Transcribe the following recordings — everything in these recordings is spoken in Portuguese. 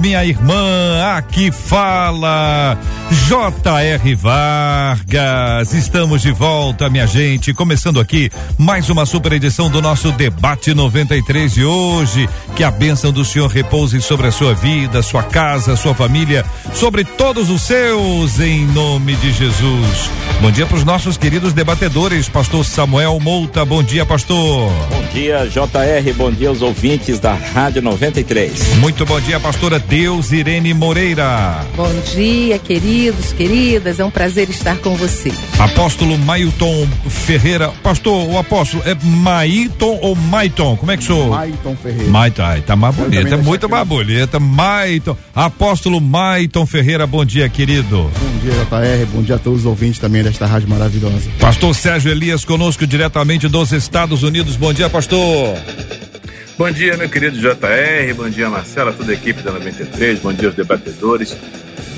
minha irmã. Aqui fala J.R. Vargas. Estamos de volta, minha gente. Começando aqui mais uma super edição do nosso Debate 93 de hoje. Que a bênção do Senhor repouse sobre a sua vida, sua casa, sua família, sobre todos os seus, em nome de Jesus. Bom dia para os nossos queridos debatedores, Pastor Samuel Mouta. Bom dia, Pastor. Bom dia, JR. Bom dia aos ouvintes da Rádio 93. Muito bom dia, Pastora Deus Irene Moreira. Bom dia, queridos, queridas. É um prazer estar com vocês. Apóstolo Mailton Ferreira. Pastor, o apóstolo é Mailton ou Maiton? Como é que sou? Mailton Ferreira. Maiton, ai, tá mais bonita, é muito mais bonita. Maiton. Apóstolo Maiton Ferreira, bom dia, querido. Bom dia, JR. Bom dia a todos os ouvintes também desta rádio maravilhosa. Pastor Sérgio Elias conosco diretamente dos Estados Unidos. Bom dia, pastor. Bom dia, meu querido JR. Bom dia, Marcela, toda a equipe da 93. Bom dia aos debatedores.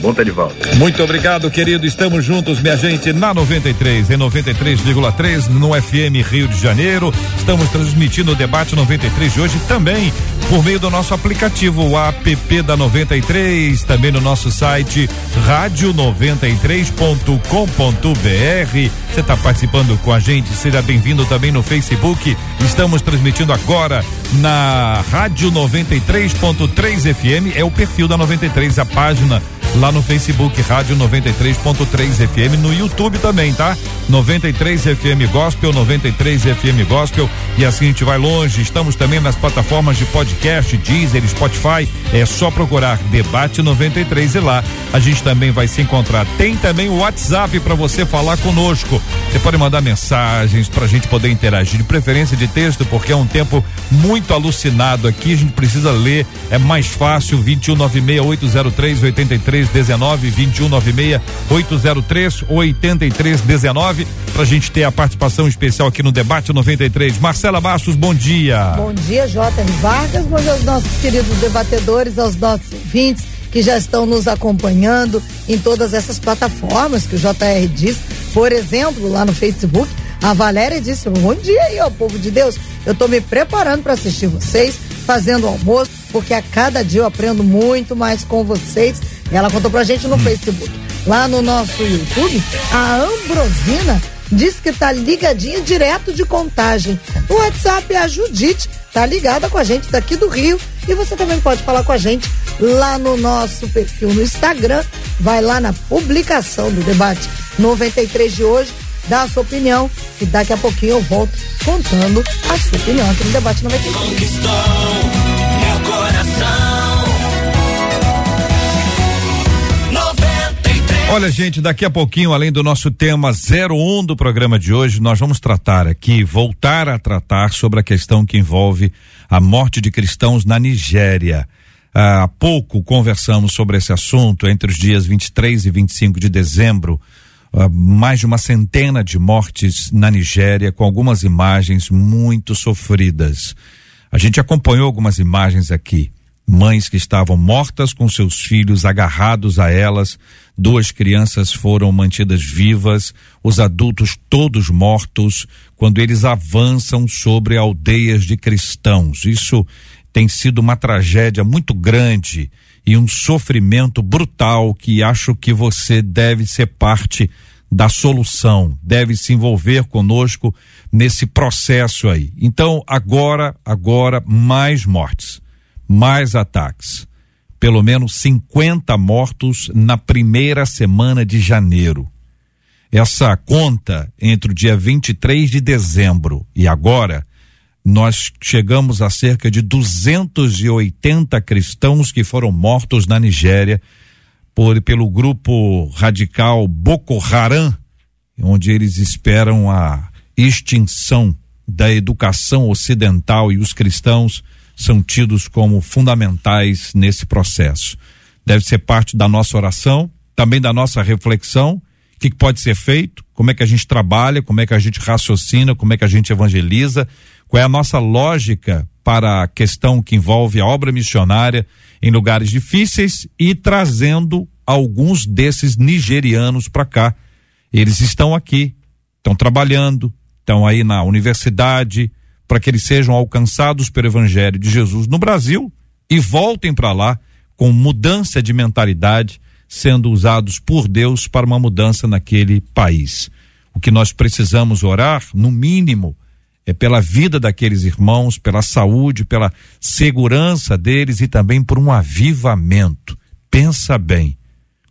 Bom estar de volta. Muito obrigado, querido. Estamos juntos, minha gente, na 93, em 93,3 no FM Rio de Janeiro. Estamos transmitindo o debate 93 de hoje também por meio do nosso aplicativo, o app da 93, também no nosso site rádio93.com.br. Você está participando com a gente? Seja bem-vindo também no Facebook. Estamos transmitindo agora na Rádio 93.3 FM, é o perfil da 93, a página lá no Facebook Rádio 93.3 FM, no YouTube também, tá? 93 FM Gospel, 93 FM Gospel e assim a gente vai longe. Estamos também nas plataformas de podcast, Deezer, Spotify. É só procurar Debate 93 e lá a gente também vai se encontrar. Tem também o WhatsApp para você falar conosco. Você pode mandar mensagens para a gente poder interagir, de preferência de texto, porque é um tempo muito alucinado aqui. A gente precisa ler, é mais fácil. 2196 803 8319 2196 803 8319 para a gente ter a participação especial aqui no debate 93. Marcela Bastos, bom dia. Bom dia, J. Vargas, bom dia aos nossos queridos debatedores, aos nossos ouvintes que já estão nos acompanhando em todas essas plataformas que o JR disse. Por exemplo, lá no Facebook, a Valéria disse: Bom dia aí, ó, povo de Deus. Eu estou me preparando para assistir vocês, fazendo almoço, porque a cada dia eu aprendo muito mais com vocês. Ela contou pra gente no hum. Facebook. Lá no nosso YouTube, a Ambrosina diz que tá ligadinha direto de contagem. O WhatsApp é a Judite, tá ligada com a gente daqui do Rio. E você também pode falar com a gente lá no nosso perfil no Instagram. Vai lá na publicação do debate 93 de hoje, dá a sua opinião e daqui a pouquinho eu volto contando a sua opinião aqui no debate 93. Conquistou meu coração. Olha, gente, daqui a pouquinho, além do nosso tema 01 do programa de hoje, nós vamos tratar aqui, voltar a tratar sobre a questão que envolve a morte de cristãos na Nigéria. Ah, há pouco conversamos sobre esse assunto entre os dias 23 e 25 de dezembro. Uh, mais de uma centena de mortes na Nigéria, com algumas imagens muito sofridas. A gente acompanhou algumas imagens aqui mães que estavam mortas com seus filhos agarrados a elas, duas crianças foram mantidas vivas, os adultos todos mortos, quando eles avançam sobre aldeias de cristãos. Isso tem sido uma tragédia muito grande e um sofrimento brutal que acho que você deve ser parte da solução, deve se envolver conosco nesse processo aí. Então, agora, agora, mais mortes mais ataques. Pelo menos 50 mortos na primeira semana de janeiro. Essa conta entre o dia 23 de dezembro e agora, nós chegamos a cerca de 280 cristãos que foram mortos na Nigéria por, pelo grupo radical Boko Haram, onde eles esperam a extinção da educação ocidental e os cristãos são tidos como fundamentais nesse processo. Deve ser parte da nossa oração, também da nossa reflexão, o que, pode ser feito, como é que a gente trabalha, como é que a gente raciocina, como é que a gente evangeliza, qual é a nossa lógica para a questão que envolve a obra missionária em lugares difíceis e trazendo alguns desses nigerianos para cá. Eles estão aqui, estão trabalhando, estão aí na universidade, para que eles sejam alcançados pelo Evangelho de Jesus no Brasil e voltem para lá com mudança de mentalidade, sendo usados por Deus para uma mudança naquele país. O que nós precisamos orar, no mínimo, é pela vida daqueles irmãos, pela saúde, pela segurança deles e também por um avivamento. Pensa bem,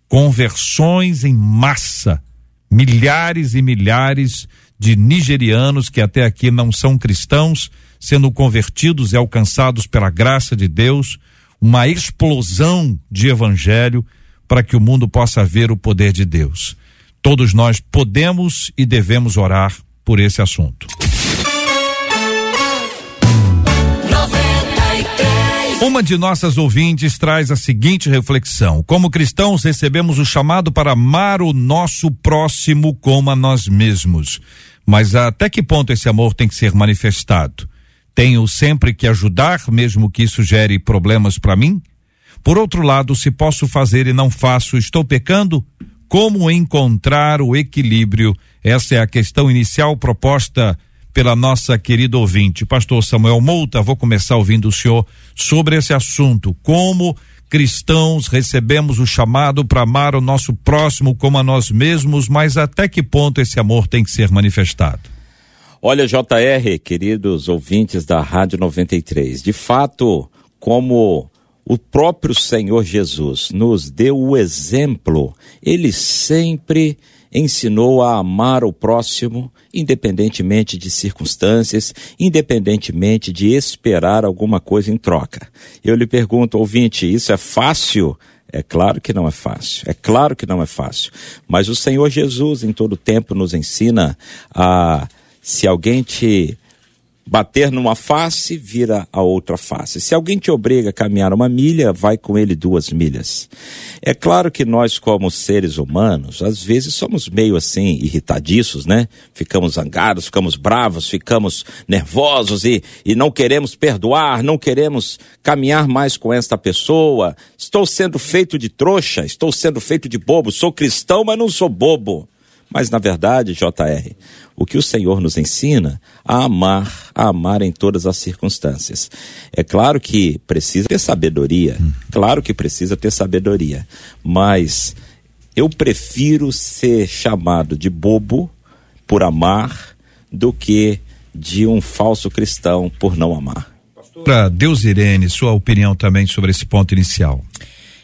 conversões em massa, milhares e milhares de nigerianos que até aqui não são cristãos, sendo convertidos e alcançados pela graça de Deus, uma explosão de evangelho para que o mundo possa ver o poder de Deus. Todos nós podemos e devemos orar por esse assunto. Uma de nossas ouvintes traz a seguinte reflexão: Como cristãos, recebemos o chamado para amar o nosso próximo como a nós mesmos. Mas até que ponto esse amor tem que ser manifestado? Tenho sempre que ajudar, mesmo que isso gere problemas para mim? Por outro lado, se posso fazer e não faço, estou pecando? Como encontrar o equilíbrio? Essa é a questão inicial proposta pela nossa querida ouvinte. Pastor Samuel Mouta, vou começar ouvindo o senhor sobre esse assunto. Como cristãos recebemos o chamado para amar o nosso próximo como a nós mesmos, mas até que ponto esse amor tem que ser manifestado? Olha, JR, queridos ouvintes da Rádio 93, de fato, como o próprio Senhor Jesus nos deu o exemplo, ele sempre ensinou a amar o próximo, independentemente de circunstâncias, independentemente de esperar alguma coisa em troca. Eu lhe pergunto, ouvinte, isso é fácil? É claro que não é fácil, é claro que não é fácil. Mas o Senhor Jesus, em todo tempo, nos ensina a, se alguém te Bater numa face, vira a outra face. Se alguém te obriga a caminhar uma milha, vai com ele duas milhas. É claro que nós, como seres humanos, às vezes somos meio assim, irritadiços, né? Ficamos zangados, ficamos bravos, ficamos nervosos e, e não queremos perdoar, não queremos caminhar mais com esta pessoa. Estou sendo feito de trouxa, estou sendo feito de bobo. Sou cristão, mas não sou bobo. Mas na verdade, JR, o que o Senhor nos ensina a amar, a amar em todas as circunstâncias. É claro que precisa ter sabedoria, claro que precisa ter sabedoria, mas eu prefiro ser chamado de bobo por amar do que de um falso cristão por não amar. Para Deus Irene, sua opinião também sobre esse ponto inicial.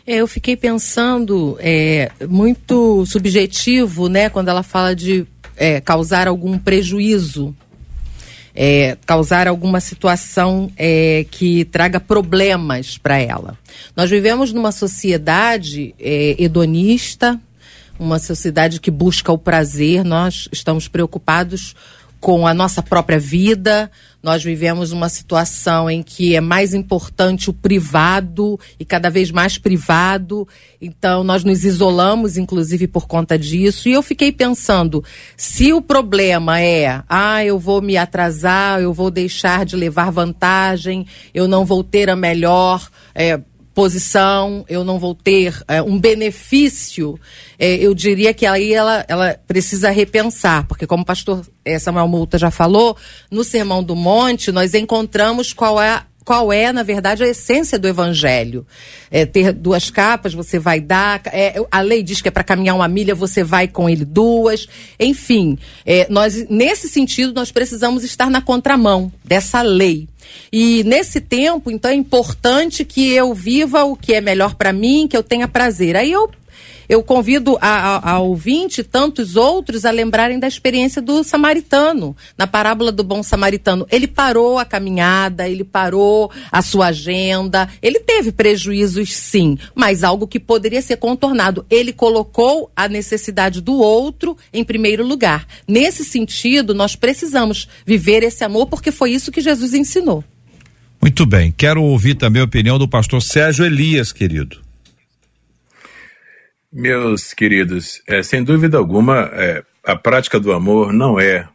É, eu fiquei pensando é, muito subjetivo, né, quando ela fala de é, causar algum prejuízo, é, causar alguma situação é, que traga problemas para ela. Nós vivemos numa sociedade é, hedonista, uma sociedade que busca o prazer. Nós estamos preocupados com a nossa própria vida. Nós vivemos uma situação em que é mais importante o privado e cada vez mais privado. Então, nós nos isolamos, inclusive, por conta disso. E eu fiquei pensando: se o problema é, ah, eu vou me atrasar, eu vou deixar de levar vantagem, eu não vou ter a melhor. É, posição, eu não vou ter é, um benefício, é, eu diria que aí ela, ela precisa repensar, porque como o pastor é, Samuel Multa já falou, no Sermão do Monte nós encontramos qual é qual é, na verdade, a essência do evangelho. É, ter duas capas, você vai dar. É, a lei diz que é para caminhar uma milha, você vai com ele duas. Enfim, é, nós, nesse sentido, nós precisamos estar na contramão dessa lei. E nesse tempo, então, é importante que eu viva o que é melhor para mim, que eu tenha prazer. Aí eu eu convido a, a, a ouvinte e tantos outros a lembrarem da experiência do samaritano, na parábola do bom samaritano. Ele parou a caminhada, ele parou a sua agenda, ele teve prejuízos sim, mas algo que poderia ser contornado. Ele colocou a necessidade do outro em primeiro lugar. Nesse sentido, nós precisamos viver esse amor porque foi isso que Jesus ensinou. Muito bem. Quero ouvir também a opinião do pastor Sérgio Elias, querido. Meus queridos, é, sem dúvida alguma, é, a prática do amor não é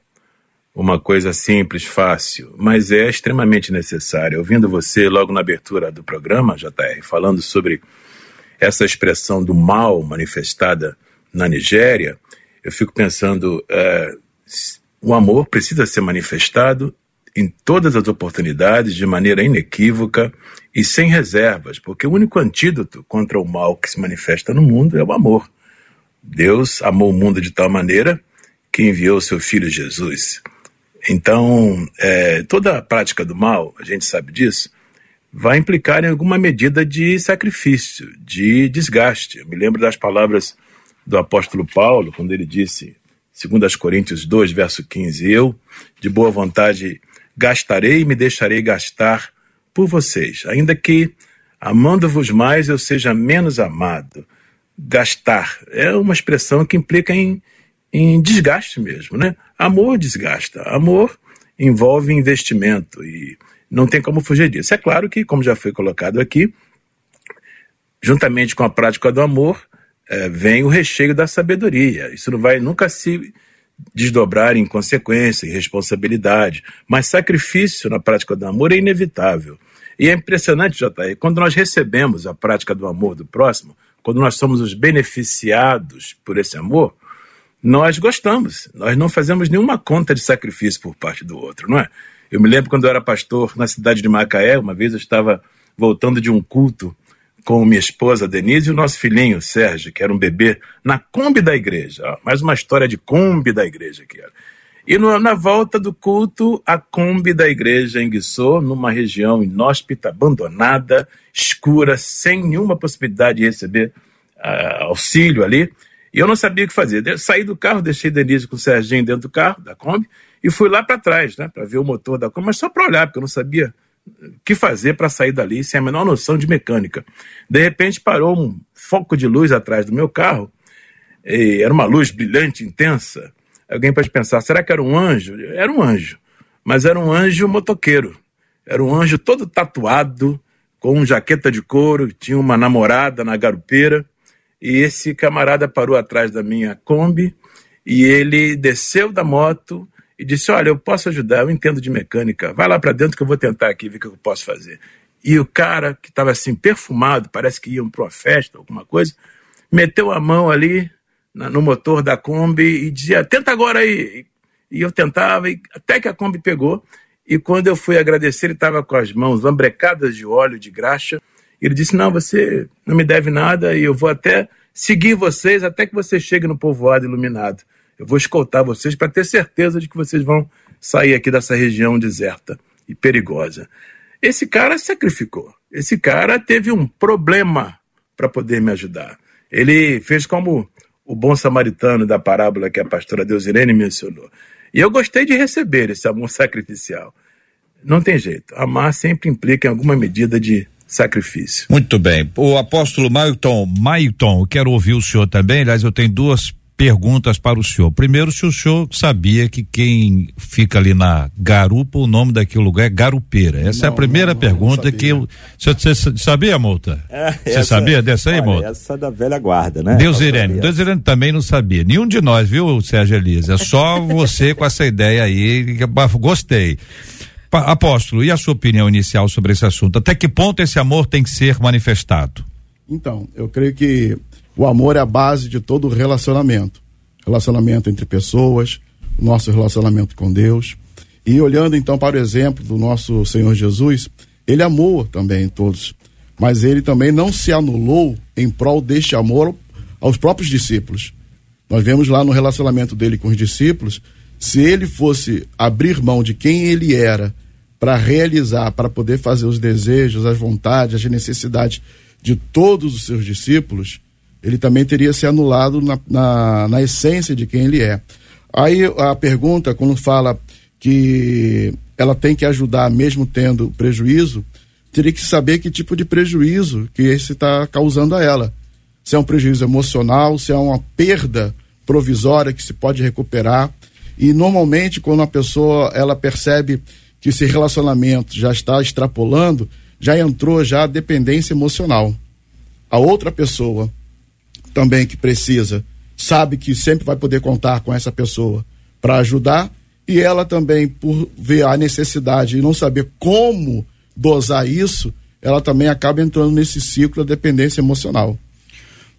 uma coisa simples, fácil, mas é extremamente necessária. Ouvindo você logo na abertura do programa, JR, falando sobre essa expressão do mal manifestada na Nigéria, eu fico pensando, é, o amor precisa ser manifestado em todas as oportunidades, de maneira inequívoca e sem reservas, porque o único antídoto contra o mal que se manifesta no mundo é o amor. Deus amou o mundo de tal maneira que enviou seu filho Jesus. Então, é, toda a prática do mal, a gente sabe disso, vai implicar em alguma medida de sacrifício, de desgaste. Eu me lembro das palavras do apóstolo Paulo, quando ele disse, segundo as Coríntios 2, verso 15, eu, de boa vontade, gastarei e me deixarei gastar por vocês, ainda que, amando-vos mais, eu seja menos amado. Gastar é uma expressão que implica em, em desgaste mesmo, né? Amor desgasta. Amor envolve investimento e não tem como fugir disso. É claro que, como já foi colocado aqui, juntamente com a prática do amor, é, vem o recheio da sabedoria. Isso não vai nunca se desdobrar em consequência e responsabilidade, mas sacrifício na prática do amor é inevitável. E é impressionante, JR, quando nós recebemos a prática do amor do próximo, quando nós somos os beneficiados por esse amor, nós gostamos, nós não fazemos nenhuma conta de sacrifício por parte do outro, não é? Eu me lembro quando eu era pastor na cidade de Macaé, uma vez eu estava voltando de um culto com minha esposa Denise e o nosso filhinho Sérgio, que era um bebê, na Kombi da igreja. Ó, mais uma história de Kombi da igreja era. E no, na volta do culto, a Kombi da igreja enguiçou numa região inóspita, abandonada, escura, sem nenhuma possibilidade de receber uh, auxílio ali. E eu não sabia o que fazer. Saí do carro, deixei Denise com o Serginho dentro do carro, da Kombi, e fui lá para trás, né, para ver o motor da Kombi, mas só para olhar, porque eu não sabia que fazer para sair dali sem a menor noção de mecânica. De repente parou um foco de luz atrás do meu carro, era uma luz brilhante, intensa. Alguém pode pensar, será que era um anjo? Era um anjo, mas era um anjo motoqueiro. Era um anjo todo tatuado, com uma jaqueta de couro, tinha uma namorada na garupeira, e esse camarada parou atrás da minha Kombi, e ele desceu da moto, e disse: Olha, eu posso ajudar, eu entendo de mecânica, vai lá para dentro que eu vou tentar aqui ver o que eu posso fazer. E o cara, que estava assim perfumado, parece que iam para uma festa, alguma coisa, meteu a mão ali na, no motor da Kombi e dizia: Tenta agora aí. E eu tentava, e até que a Kombi pegou. E quando eu fui agradecer, ele estava com as mãos lambrecadas de óleo de graxa. Ele disse: Não, você não me deve nada e eu vou até seguir vocês até que você chegue no povoado iluminado. Eu vou escoltar vocês para ter certeza de que vocês vão sair aqui dessa região deserta e perigosa. Esse cara sacrificou. Esse cara teve um problema para poder me ajudar. Ele fez como o bom samaritano da parábola que a pastora Deusirene mencionou. E eu gostei de receber esse amor sacrificial. Não tem jeito. Amar sempre implica em alguma medida de sacrifício. Muito bem. O apóstolo Mailton, Mailton, quero ouvir o senhor também. Aliás, eu tenho duas perguntas para o senhor. Primeiro, se o senhor sabia que quem fica ali na garupa, o nome daquele lugar é garupeira. Essa não, é a primeira não, pergunta não que eu. Você, sabia, Multa? É, você sabia dessa aí, Multa? Essa é da velha guarda, né? Deus Irene. Deus Irene também não sabia. Nenhum de nós, viu, Sérgio Elisa? É só você com essa ideia aí. Gostei. Apóstolo, e a sua opinião inicial sobre esse assunto? Até que ponto esse amor tem que ser manifestado? Então, eu creio que o amor é a base de todo relacionamento. Relacionamento entre pessoas, nosso relacionamento com Deus. E olhando então para o exemplo do nosso Senhor Jesus, ele amou também todos, mas ele também não se anulou em prol deste amor aos próprios discípulos. Nós vemos lá no relacionamento dele com os discípulos, se ele fosse abrir mão de quem ele era para realizar, para poder fazer os desejos, as vontades, as necessidades de todos os seus discípulos, ele também teria se anulado na, na, na essência de quem ele é. Aí a pergunta, quando fala que ela tem que ajudar mesmo tendo prejuízo, teria que saber que tipo de prejuízo que esse está causando a ela. Se é um prejuízo emocional, se é uma perda provisória que se pode recuperar. E normalmente quando a pessoa ela percebe que esse relacionamento já está extrapolando, já entrou já a dependência emocional. A outra pessoa também que precisa, sabe que sempre vai poder contar com essa pessoa para ajudar e ela também por ver a necessidade e não saber como dosar isso, ela também acaba entrando nesse ciclo da dependência emocional.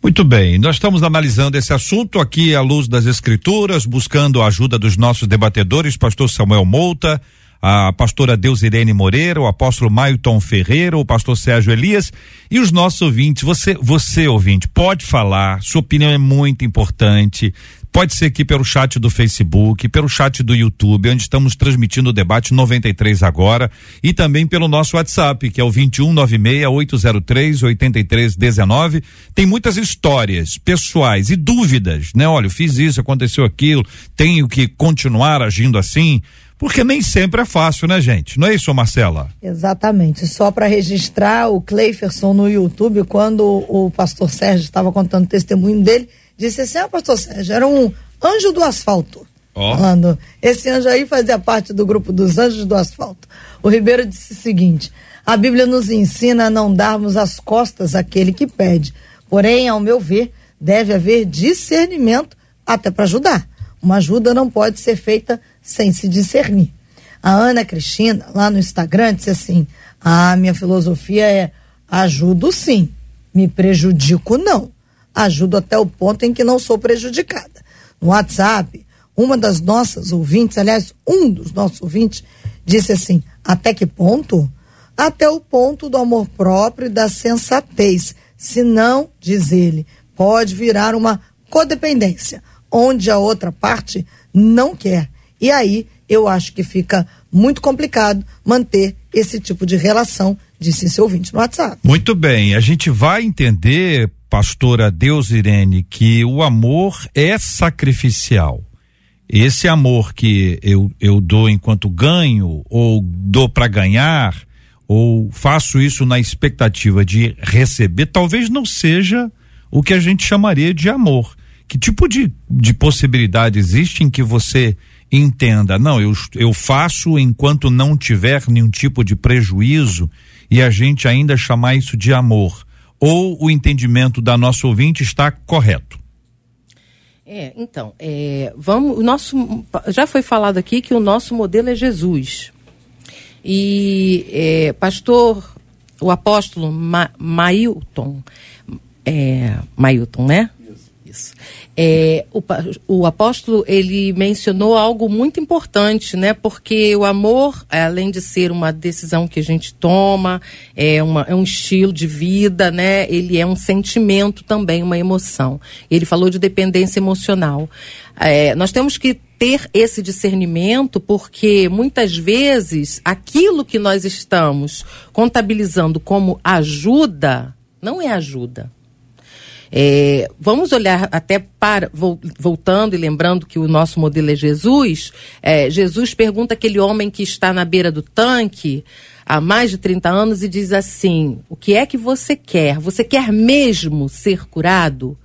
Muito bem, nós estamos analisando esse assunto aqui à luz das escrituras, buscando a ajuda dos nossos debatedores, pastor Samuel Mouta, a pastora Deusirene Moreira, o apóstolo Mailton Ferreira, o pastor Sérgio Elias e os nossos ouvintes. Você, você ouvinte, pode falar, sua opinião é muito importante. Pode ser aqui pelo chat do Facebook, pelo chat do YouTube, onde estamos transmitindo o debate 93 agora, e também pelo nosso WhatsApp, que é o 2196-803-8319. Tem muitas histórias pessoais e dúvidas, né? Olha, eu fiz isso, aconteceu aquilo, tenho que continuar agindo assim. Porque nem sempre é fácil, né, gente? Não é isso, Marcela? Exatamente. Só para registrar o Cleiferson no YouTube, quando o pastor Sérgio estava contando o testemunho dele, disse assim: Ah, pastor Sérgio, era um anjo do asfalto. Oh. Falando, esse anjo aí fazia parte do grupo dos anjos do asfalto. O Ribeiro disse o seguinte: a Bíblia nos ensina a não darmos as costas àquele que pede. Porém, ao meu ver, deve haver discernimento até para ajudar. Uma ajuda não pode ser feita sem se discernir. A Ana Cristina, lá no Instagram, disse assim: a minha filosofia é ajudo sim, me prejudico não ajudo até o ponto em que não sou prejudicada. No WhatsApp, uma das nossas ouvintes, aliás, um dos nossos ouvintes, disse assim: até que ponto? Até o ponto do amor próprio e da sensatez. Se não, diz ele, pode virar uma codependência, onde a outra parte não quer. E aí eu acho que fica muito complicado manter esse tipo de relação, disse seu ouvinte no WhatsApp. Muito bem, a gente vai entender pastora Deus Irene, que o amor é sacrificial. Esse amor que eu, eu dou enquanto ganho, ou dou para ganhar, ou faço isso na expectativa de receber, talvez não seja o que a gente chamaria de amor. Que tipo de, de possibilidade existe em que você entenda, não, eu, eu faço enquanto não tiver nenhum tipo de prejuízo e a gente ainda chamar isso de amor? ou o entendimento da nossa ouvinte está correto? É, então, é, vamos, o nosso, já foi falado aqui que o nosso modelo é Jesus. E é, pastor, o apóstolo Ma, Mailton, é, Mailton, né? Isso. É, o, o, apóstolo ele mencionou algo muito importante, né? Porque o amor, além de ser uma decisão que a gente toma, é, uma, é um estilo de vida, né? Ele é um sentimento também, uma emoção. Ele falou de dependência emocional. É, nós temos que ter esse discernimento, porque muitas vezes aquilo que nós estamos contabilizando como ajuda não é ajuda é, vamos olhar até para, voltando e lembrando que o nosso modelo é Jesus. É, Jesus pergunta aquele homem que está na beira do tanque há mais de 30 anos e diz assim: O que é que você quer? Você quer mesmo ser curado?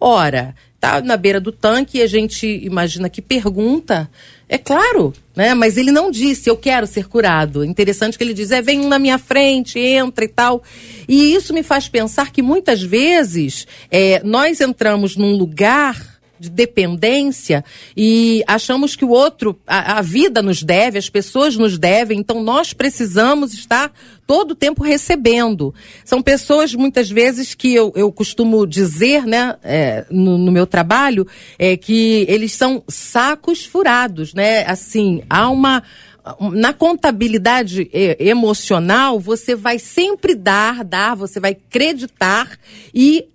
Ora, está na beira do tanque e a gente imagina que pergunta é claro, né? Mas ele não disse, eu quero ser curado. Interessante que ele diz, é, vem na minha frente, entra e tal. E isso me faz pensar que muitas vezes é, nós entramos num lugar de dependência e achamos que o outro, a, a, vida nos deve, as pessoas nos devem, então nós precisamos estar todo o tempo recebendo. São pessoas, muitas vezes, que eu, eu costumo dizer, né, é, no, no, meu trabalho, é que eles são sacos furados, né? Assim, há uma na contabilidade emocional, você vai sempre dar, dar, você vai acreditar e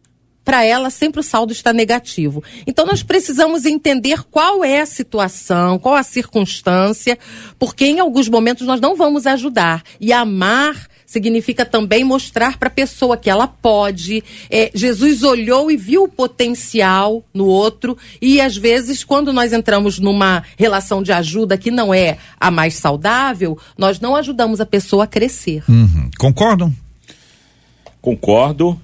para ela sempre o saldo está negativo. Então nós precisamos entender qual é a situação, qual a circunstância, porque em alguns momentos nós não vamos ajudar. E amar significa também mostrar para a pessoa que ela pode. É, Jesus olhou e viu o potencial no outro, e às vezes, quando nós entramos numa relação de ajuda que não é a mais saudável, nós não ajudamos a pessoa a crescer. Uhum. Concordam? Concordo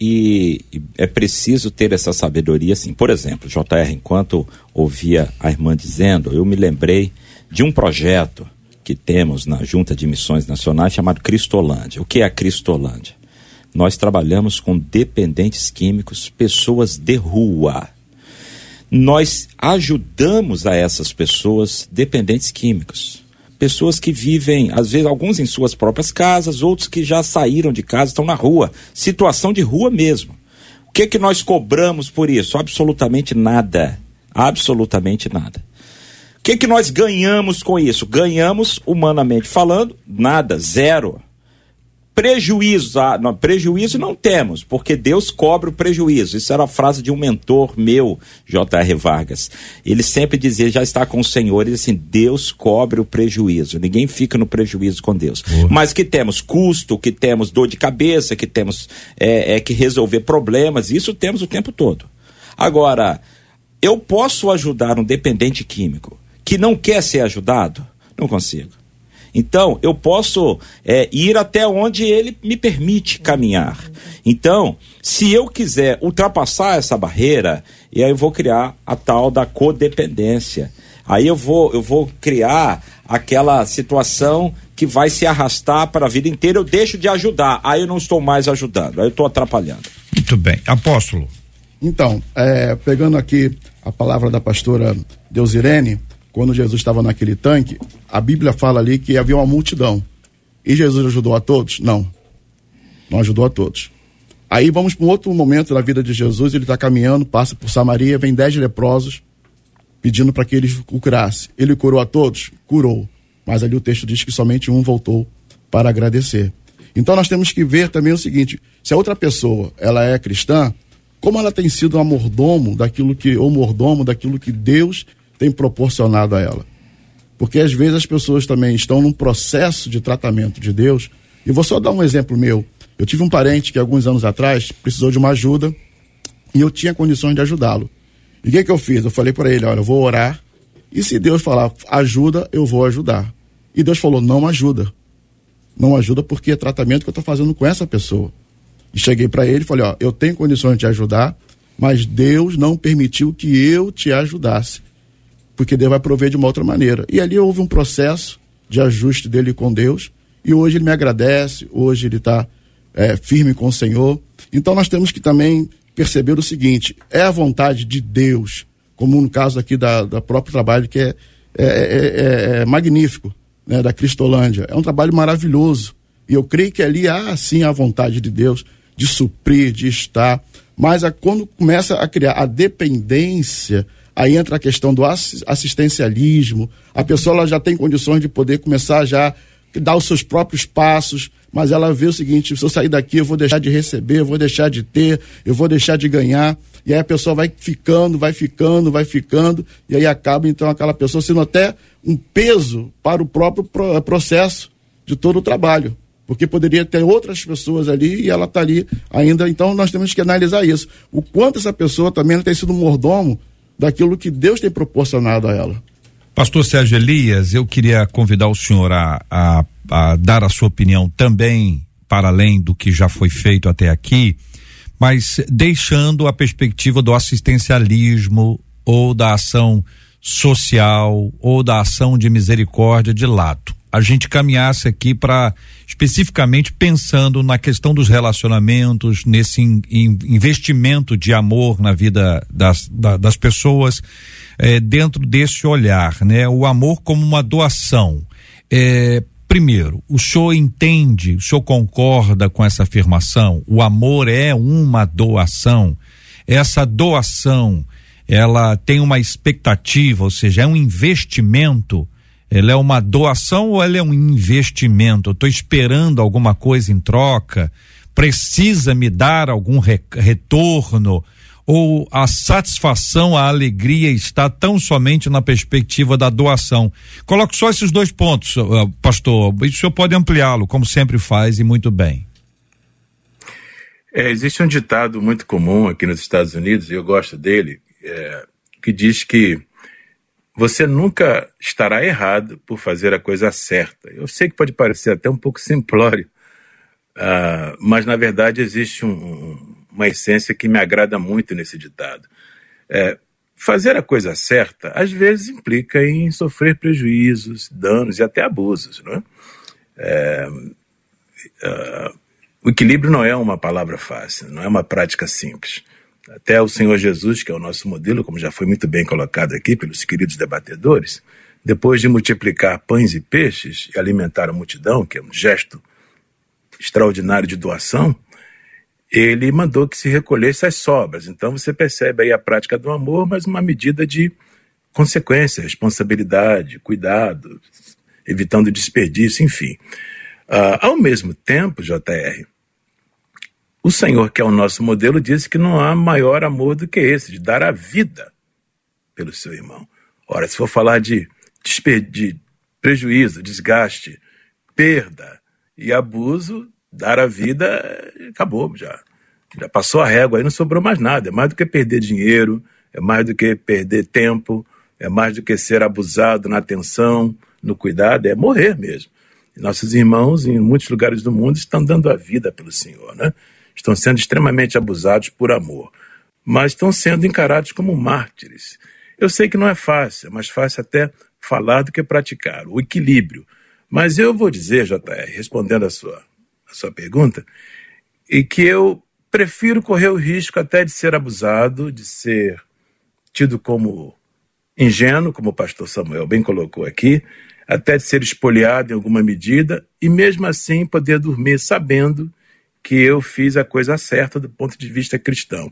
e, é preciso ter essa sabedoria, assim. Por exemplo, JR, enquanto ouvia a irmã dizendo, eu me lembrei de um projeto que temos na Junta de Missões Nacionais chamado Cristolândia. O que é a Cristolândia? nós trabalhamos com dependentes químicos, pessoas de rua. Nós ajudamos a essas pessoas dependentes químicos. Pessoas que vivem, às vezes, alguns em suas próprias casas, outros que já saíram de casa, estão na rua. Situação de rua mesmo. O que, que nós cobramos por isso? Absolutamente nada. Absolutamente nada. O que, que nós ganhamos com isso? Ganhamos, humanamente falando, nada, zero. Prejuízo, ah, não, prejuízo não temos, porque Deus cobre o prejuízo. Isso era a frase de um mentor meu, J.R. Vargas. Ele sempre dizia, já está com o Senhor, ele assim, Deus cobre o prejuízo. Ninguém fica no prejuízo com Deus. Uhum. Mas que temos custo, que temos dor de cabeça, que temos é, é, que resolver problemas, isso temos o tempo todo. Agora, eu posso ajudar um dependente químico que não quer ser ajudado? Não consigo. Então, eu posso é, ir até onde ele me permite caminhar. Então, se eu quiser ultrapassar essa barreira, e aí eu vou criar a tal da codependência. Aí eu vou, eu vou criar aquela situação que vai se arrastar para a vida inteira, eu deixo de ajudar, aí eu não estou mais ajudando, aí eu estou atrapalhando. Muito bem. Apóstolo. Então, é, pegando aqui a palavra da pastora Deusirene, quando Jesus estava naquele tanque, a Bíblia fala ali que havia uma multidão. E Jesus ajudou a todos? Não. Não ajudou a todos. Aí vamos para um outro momento da vida de Jesus, ele está caminhando, passa por Samaria, vem dez leprosos pedindo para que ele o curasse. Ele curou a todos? Curou. Mas ali o texto diz que somente um voltou para agradecer. Então nós temos que ver também o seguinte: se a outra pessoa ela é cristã, como ela tem sido um mordomo daquilo que, ou mordomo daquilo que Deus tem proporcionado a ela. Porque às vezes as pessoas também estão num processo de tratamento de Deus. E vou só dar um exemplo meu. Eu tive um parente que alguns anos atrás precisou de uma ajuda e eu tinha condições de ajudá-lo. E o que, que eu fiz? Eu falei para ele: olha, eu vou orar e se Deus falar ajuda, eu vou ajudar. E Deus falou: não ajuda. Não ajuda porque é tratamento que eu estou fazendo com essa pessoa. E cheguei para ele e falei: ó, eu tenho condições de te ajudar, mas Deus não permitiu que eu te ajudasse porque Deus vai prover de uma outra maneira. E ali houve um processo de ajuste dele com Deus, e hoje ele me agradece, hoje ele está é, firme com o Senhor. Então nós temos que também perceber o seguinte: é a vontade de Deus, como no caso aqui da, da próprio trabalho, que é, é, é, é magnífico, né, da Cristolândia. É um trabalho maravilhoso. E eu creio que ali há sim a vontade de Deus de suprir, de estar. Mas a, quando começa a criar a dependência Aí entra a questão do assistencialismo. A pessoa já tem condições de poder começar já dar os seus próprios passos, mas ela vê o seguinte: se eu sair daqui, eu vou deixar de receber, eu vou deixar de ter, eu vou deixar de ganhar. E aí a pessoa vai ficando, vai ficando, vai ficando, e aí acaba então aquela pessoa sendo até um peso para o próprio processo de todo o trabalho. Porque poderia ter outras pessoas ali e ela está ali ainda. Então nós temos que analisar isso. O quanto essa pessoa também tem sido mordomo daquilo que Deus tem proporcionado a ela. Pastor Sérgio Elias, eu queria convidar o senhor a, a, a dar a sua opinião também para além do que já foi feito até aqui, mas deixando a perspectiva do assistencialismo ou da ação social ou da ação de misericórdia de lado a gente caminhasse aqui para especificamente pensando na questão dos relacionamentos, nesse in, in, investimento de amor na vida das, da, das pessoas, é, dentro desse olhar, né? O amor como uma doação. É, primeiro, o senhor entende, o senhor concorda com essa afirmação? O amor é uma doação. Essa doação, ela tem uma expectativa, ou seja, é um investimento ela é uma doação ou ela é um investimento? Eu estou esperando alguma coisa em troca? Precisa me dar algum re retorno? Ou a satisfação, a alegria está tão somente na perspectiva da doação? Coloco só esses dois pontos, pastor. E o senhor pode ampliá-lo, como sempre faz e muito bem. É, existe um ditado muito comum aqui nos Estados Unidos, e eu gosto dele, é, que diz que você nunca estará errado por fazer a coisa certa. Eu sei que pode parecer até um pouco simplório, uh, mas na verdade existe um, uma essência que me agrada muito nesse ditado. É, fazer a coisa certa às vezes implica em sofrer prejuízos, danos e até abusos. Não é? É, uh, o equilíbrio não é uma palavra fácil, não é uma prática simples. Até o Senhor Jesus, que é o nosso modelo, como já foi muito bem colocado aqui pelos queridos debatedores, depois de multiplicar pães e peixes e alimentar a multidão, que é um gesto extraordinário de doação, ele mandou que se recolhesse as sobras. Então você percebe aí a prática do amor, mas uma medida de consequência, responsabilidade, cuidado, evitando desperdício, enfim. Uh, ao mesmo tempo, JR, o Senhor, que é o nosso modelo, disse que não há maior amor do que esse, de dar a vida pelo seu irmão. Ora, se for falar de, de prejuízo, desgaste, perda e abuso, dar a vida acabou já. Já passou a régua, aí não sobrou mais nada. É mais do que perder dinheiro, é mais do que perder tempo, é mais do que ser abusado na atenção, no cuidado, é morrer mesmo. nossos irmãos, em muitos lugares do mundo, estão dando a vida pelo Senhor, né? Estão sendo extremamente abusados por amor, mas estão sendo encarados como mártires. Eu sei que não é fácil, é mais fácil até falar do que praticar, o equilíbrio. Mas eu vou dizer, JR, respondendo a sua, a sua pergunta, e que eu prefiro correr o risco até de ser abusado, de ser tido como ingênuo, como o pastor Samuel bem colocou aqui, até de ser espoliado em alguma medida, e mesmo assim poder dormir sabendo que eu fiz a coisa certa do ponto de vista cristão.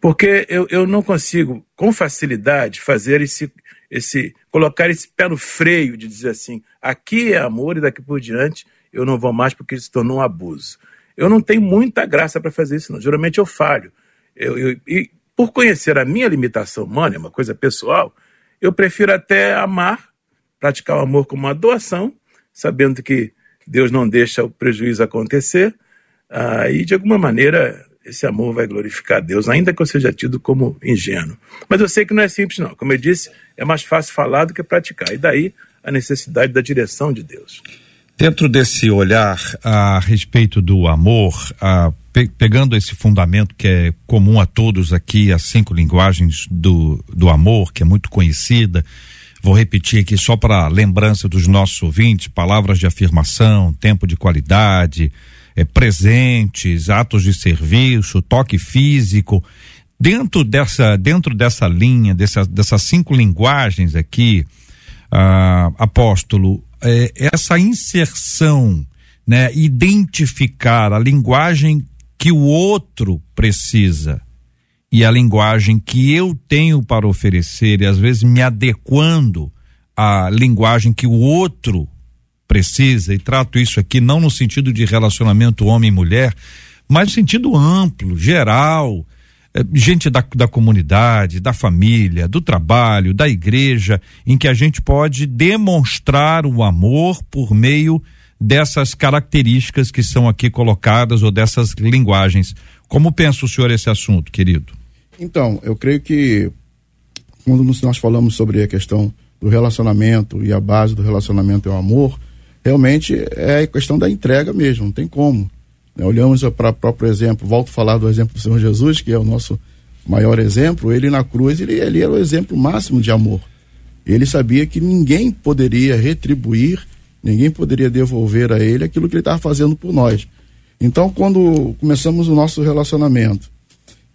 Porque eu, eu não consigo, com facilidade, fazer esse, esse. colocar esse pé no freio de dizer assim: aqui é amor e daqui por diante eu não vou mais porque se tornou um abuso. Eu não tenho muita graça para fazer isso, não. Geralmente eu falho. Eu, eu, e por conhecer a minha limitação humana, é uma coisa pessoal, eu prefiro até amar, praticar o amor como uma doação, sabendo que Deus não deixa o prejuízo acontecer ah, e de alguma maneira esse amor vai glorificar Deus, ainda que eu seja tido como ingênuo. Mas eu sei que não é simples, não. Como eu disse, é mais fácil falar do que praticar. E daí a necessidade da direção de Deus. Dentro desse olhar a respeito do amor, a, pe, pegando esse fundamento que é comum a todos aqui, as cinco linguagens do, do amor, que é muito conhecida, vou repetir aqui só para lembrança dos nossos ouvintes: palavras de afirmação, tempo de qualidade, é, presentes, atos de serviço, toque físico. Dentro dessa, dentro dessa linha, dessa, dessas cinco linguagens aqui, ah, apóstolo, é, essa inserção, né, identificar a linguagem que o outro precisa e a linguagem que eu tenho para oferecer, e às vezes me adequando à linguagem que o outro precisa, e trato isso aqui não no sentido de relacionamento homem-mulher, mas no sentido amplo, geral, é, gente da, da comunidade, da família, do trabalho, da igreja, em que a gente pode demonstrar o amor por meio dessas características que são aqui colocadas ou dessas linguagens. Como pensa o senhor esse assunto, querido? Então, eu creio que quando nós falamos sobre a questão do relacionamento e a base do relacionamento é o amor, realmente é a questão da entrega mesmo, não tem como. Né? Olhamos para o próprio exemplo, volto a falar do exemplo do Senhor Jesus, que é o nosso maior exemplo, ele na cruz, ele, ele era o exemplo máximo de amor. Ele sabia que ninguém poderia retribuir, ninguém poderia devolver a ele aquilo que ele estava fazendo por nós. Então, quando começamos o nosso relacionamento,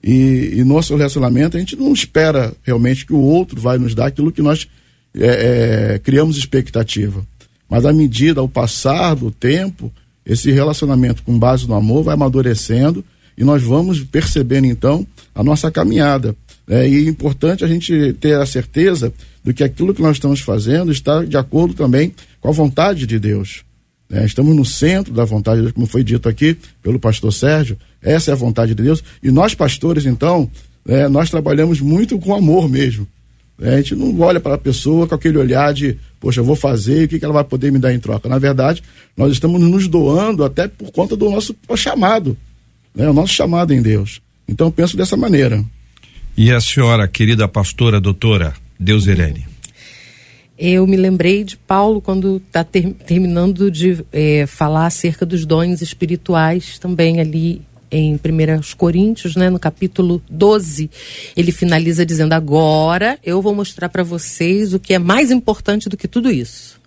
e, e nosso relacionamento, a gente não espera realmente que o outro vai nos dar aquilo que nós é, é, criamos expectativa. Mas à medida, ao passar do tempo, esse relacionamento com base no amor vai amadurecendo e nós vamos percebendo então a nossa caminhada. É, e é importante a gente ter a certeza do que aquilo que nós estamos fazendo está de acordo também com a vontade de Deus. É, estamos no centro da vontade de Deus, como foi dito aqui pelo pastor Sérgio, essa é a vontade de Deus. E nós, pastores, então, é, nós trabalhamos muito com amor mesmo. É, a gente não olha para a pessoa com aquele olhar de, poxa, eu vou fazer e o que, que ela vai poder me dar em troca. Na verdade, nós estamos nos doando até por conta do nosso chamado, né? o nosso chamado em Deus. Então, penso dessa maneira. E a senhora, querida pastora, doutora Deus Irene? Eu me lembrei de Paulo quando está ter, terminando de é, falar acerca dos dons espirituais também ali em 1 Coríntios, né, no capítulo 12, ele finaliza dizendo: Agora eu vou mostrar para vocês o que é mais importante do que tudo isso.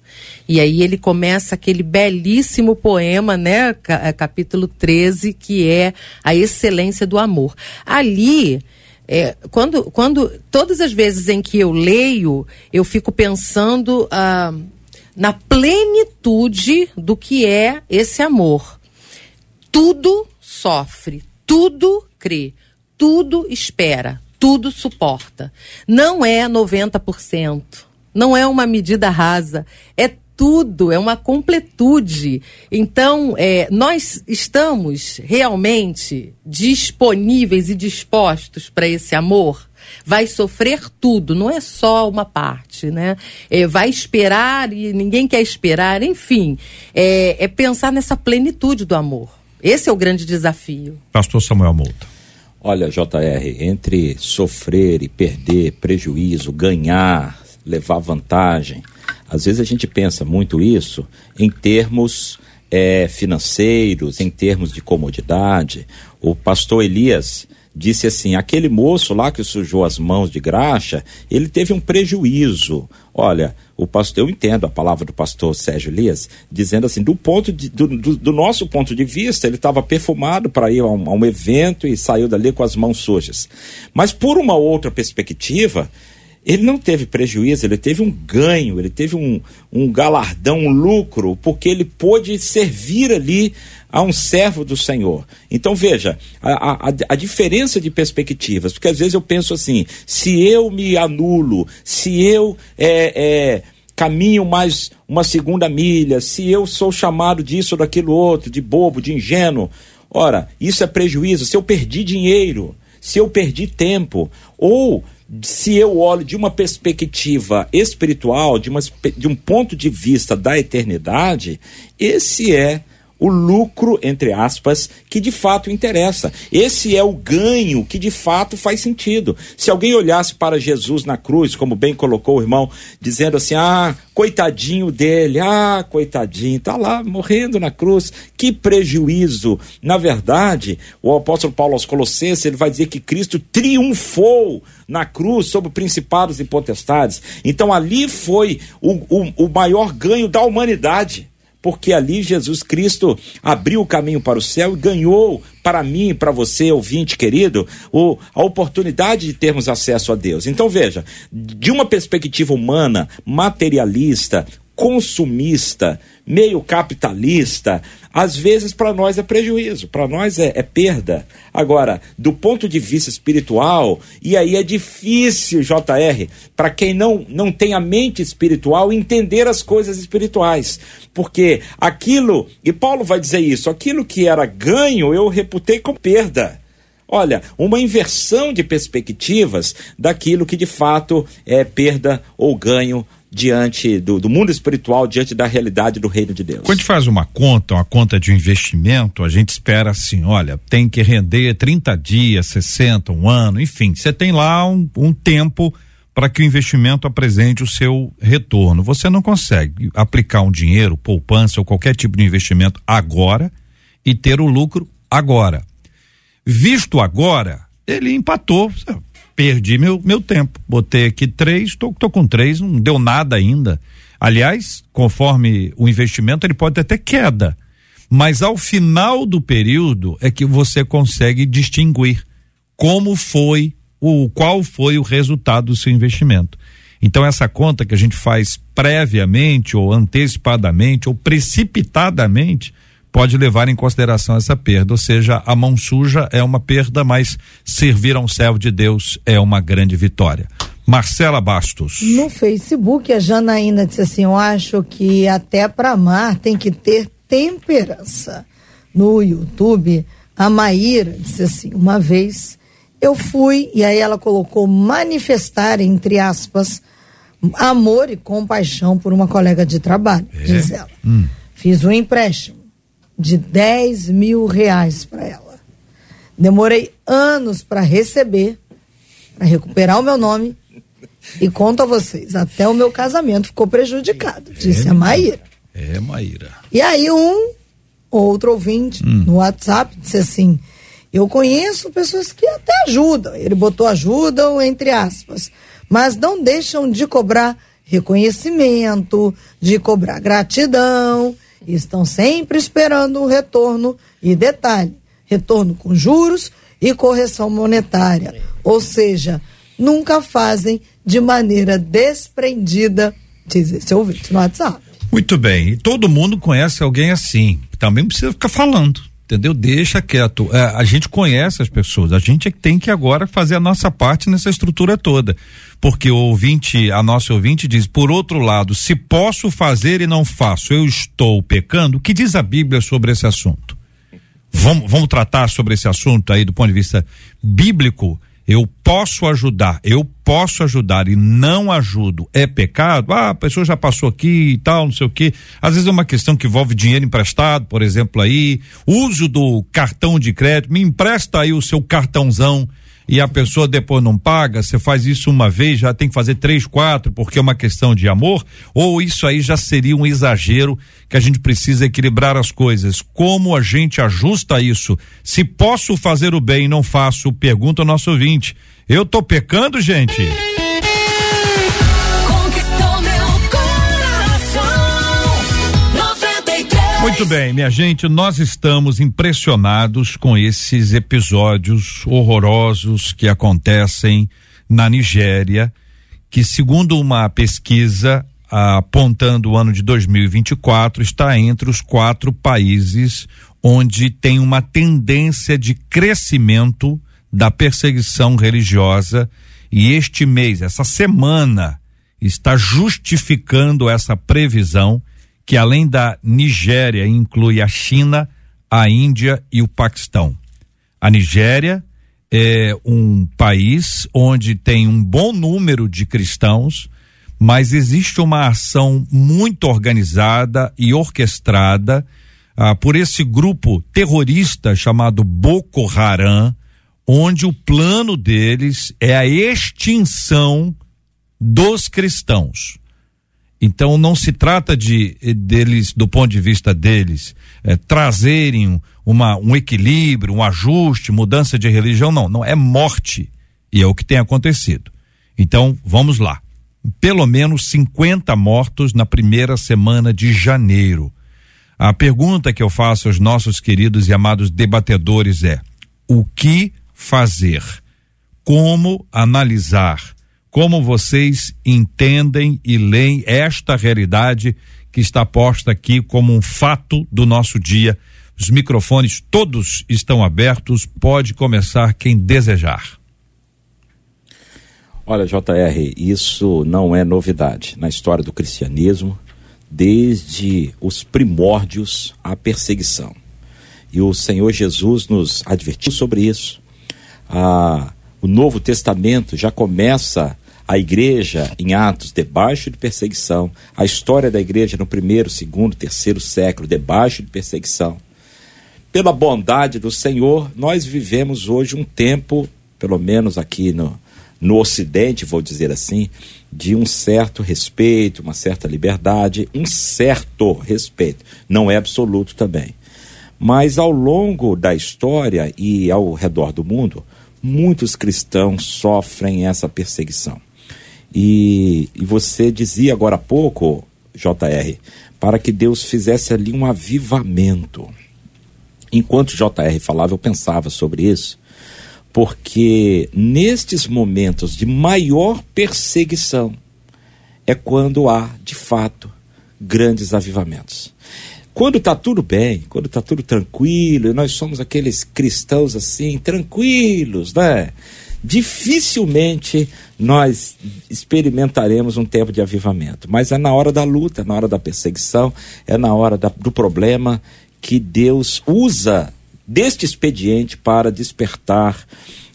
E aí ele começa aquele belíssimo poema, né, é, capítulo 13, que é a excelência do amor. Ali, é, quando, quando todas as vezes em que eu leio, eu fico pensando ah, na plenitude do que é esse amor. Tudo sofre, tudo crê, tudo espera, tudo suporta. Não é 90%, não é uma medida rasa, é tudo, é uma completude. Então, é, nós estamos realmente disponíveis e dispostos para esse amor? Vai sofrer tudo, não é só uma parte, né? É, vai esperar e ninguém quer esperar, enfim. É, é pensar nessa plenitude do amor. Esse é o grande desafio. Pastor Samuel Mouta. Olha, JR, entre sofrer e perder, prejuízo, ganhar, levar vantagem, às vezes a gente pensa muito isso em termos é, financeiros, em termos de comodidade. O pastor Elias disse assim: aquele moço lá que sujou as mãos de graxa, ele teve um prejuízo. Olha, o pastor, eu entendo a palavra do pastor Sérgio Elias, dizendo assim, do ponto de, do, do, do nosso ponto de vista, ele estava perfumado para ir a um, a um evento e saiu dali com as mãos sujas. Mas por uma outra perspectiva, ele não teve prejuízo, ele teve um ganho, ele teve um, um galardão, um lucro, porque ele pôde servir ali a um servo do Senhor. Então veja, a, a, a, diferença de perspectivas, porque às vezes eu penso assim: se eu me anulo, se eu é, é, caminho mais uma segunda milha, se eu sou chamado disso ou daquilo outro, de bobo, de ingênuo, ora, isso é prejuízo. Se eu perdi dinheiro, se eu perdi tempo, ou se eu olho de uma perspectiva espiritual, de, uma, de um ponto de vista da eternidade, esse é o lucro, entre aspas, que de fato interessa. Esse é o ganho que de fato faz sentido. Se alguém olhasse para Jesus na cruz, como bem colocou o irmão, dizendo assim: ah, coitadinho dele, ah, coitadinho, tá lá morrendo na cruz, que prejuízo. Na verdade, o apóstolo Paulo aos Colossenses, ele vai dizer que Cristo triunfou na cruz sobre principados e potestades. Então ali foi o, o, o maior ganho da humanidade porque ali Jesus Cristo abriu o caminho para o céu e ganhou para mim e para você, ouvinte querido, o, a oportunidade de termos acesso a Deus. Então veja, de uma perspectiva humana, materialista, consumista, meio capitalista, às vezes para nós é prejuízo, para nós é, é, perda. Agora, do ponto de vista espiritual, e aí é difícil, JR, para quem não, não tem a mente espiritual, entender as coisas espirituais. Porque aquilo, e Paulo vai dizer isso, aquilo que era ganho eu reputei como perda. Olha, uma inversão de perspectivas daquilo que de fato é perda ou ganho diante do, do, mundo espiritual, diante da realidade do reino de Deus. Quando a gente faz uma conta, uma conta de investimento, a gente espera assim, olha, tem que render 30 dias, 60, um ano, enfim, você tem lá um, um tempo para que o investimento apresente o seu retorno. Você não consegue aplicar um dinheiro, poupança ou qualquer tipo de investimento agora e ter o lucro agora. Visto agora, ele empatou perdi meu, meu tempo. Botei aqui três, tô, tô com três, não deu nada ainda. Aliás, conforme o investimento, ele pode ter queda. Mas ao final do período é que você consegue distinguir como foi o qual foi o resultado do seu investimento. Então essa conta que a gente faz previamente ou antecipadamente ou precipitadamente, pode levar em consideração essa perda. Ou seja, a mão suja é uma perda, mas servir a um servo de Deus é uma grande vitória. Marcela Bastos. No Facebook, a Janaína disse assim: Eu acho que até para amar tem que ter temperança. No YouTube, a Maíra disse assim: Uma vez eu fui, e aí ela colocou manifestar, entre aspas, amor e compaixão por uma colega de trabalho, é? diz ela. Hum. Fiz um empréstimo de 10 mil reais para ela. Demorei anos para receber, para recuperar o meu nome. E conto a vocês, até o meu casamento ficou prejudicado, disse é, a Maíra. É, Maíra. E aí um outro ouvinte hum. no WhatsApp disse assim: Eu conheço pessoas que até ajudam. Ele botou ajudam entre aspas, mas não deixam de cobrar reconhecimento, de cobrar gratidão, estão sempre esperando um retorno e detalhe, retorno com juros e correção monetária. Ou seja, nunca fazem de maneira desprendida, diz esse ouvinte no WhatsApp. Muito bem. E todo mundo conhece alguém assim. Também precisa ficar falando. Entendeu? Deixa quieto. É, a gente conhece as pessoas. A gente é tem que agora fazer a nossa parte nessa estrutura toda. Porque o ouvinte, a nossa ouvinte diz, por outro lado, se posso fazer e não faço, eu estou pecando. O que diz a Bíblia sobre esse assunto? Vamos, vamos tratar sobre esse assunto aí do ponto de vista bíblico. Eu posso ajudar, eu posso ajudar e não ajudo. É pecado? Ah, a pessoa já passou aqui e tal, não sei o quê. Às vezes é uma questão que envolve dinheiro emprestado, por exemplo, aí. Uso do cartão de crédito. Me empresta aí o seu cartãozão e a pessoa depois não paga, você faz isso uma vez, já tem que fazer três, quatro, porque é uma questão de amor, ou isso aí já seria um exagero que a gente precisa equilibrar as coisas. Como a gente ajusta isso? Se posso fazer o bem e não faço, pergunta ao nosso ouvinte. Eu tô pecando, gente? Muito bem, minha gente, nós estamos impressionados com esses episódios horrorosos que acontecem na Nigéria, que segundo uma pesquisa apontando o ano de 2024 está entre os quatro países onde tem uma tendência de crescimento da perseguição religiosa. E este mês, essa semana, está justificando essa previsão que além da Nigéria inclui a China, a Índia e o Paquistão. A Nigéria é um país onde tem um bom número de cristãos, mas existe uma ação muito organizada e orquestrada ah, por esse grupo terrorista chamado Boko Haram, onde o plano deles é a extinção dos cristãos. Então não se trata de eh, deles, do ponto de vista deles, é, trazerem uma, um equilíbrio, um ajuste, mudança de religião, não, não é morte e é o que tem acontecido. Então vamos lá, pelo menos 50 mortos na primeira semana de janeiro. A pergunta que eu faço aos nossos queridos e amados debatedores é: o que fazer? Como analisar? Como vocês entendem e leem esta realidade que está posta aqui como um fato do nosso dia. Os microfones todos estão abertos, pode começar quem desejar. Olha, JR, isso não é novidade na história do cristianismo, desde os primórdios à perseguição. E o Senhor Jesus nos advertiu sobre isso. Ah, o Novo Testamento já começa a igreja em Atos debaixo de perseguição, a história da igreja no primeiro, segundo, terceiro século debaixo de perseguição. Pela bondade do Senhor, nós vivemos hoje um tempo, pelo menos aqui no, no Ocidente, vou dizer assim, de um certo respeito, uma certa liberdade, um certo respeito. Não é absoluto também. Mas ao longo da história e ao redor do mundo, muitos cristãos sofrem essa perseguição. E, e você dizia agora há pouco, JR, para que Deus fizesse ali um avivamento. Enquanto JR falava, eu pensava sobre isso, porque nestes momentos de maior perseguição é quando há, de fato, grandes avivamentos. Quando está tudo bem, quando está tudo tranquilo, e nós somos aqueles cristãos assim, tranquilos, né? Dificilmente nós experimentaremos um tempo de avivamento. Mas é na hora da luta, é na hora da perseguição, é na hora da, do problema que Deus usa deste expediente para despertar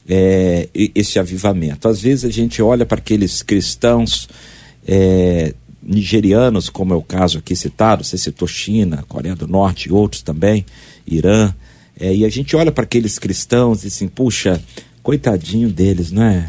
é, esse avivamento. Às vezes a gente olha para aqueles cristãos é, nigerianos, como é o caso aqui citado, você citou China, Coreia do Norte e outros também, Irã, é, e a gente olha para aqueles cristãos e assim, puxa, Coitadinho deles, não é?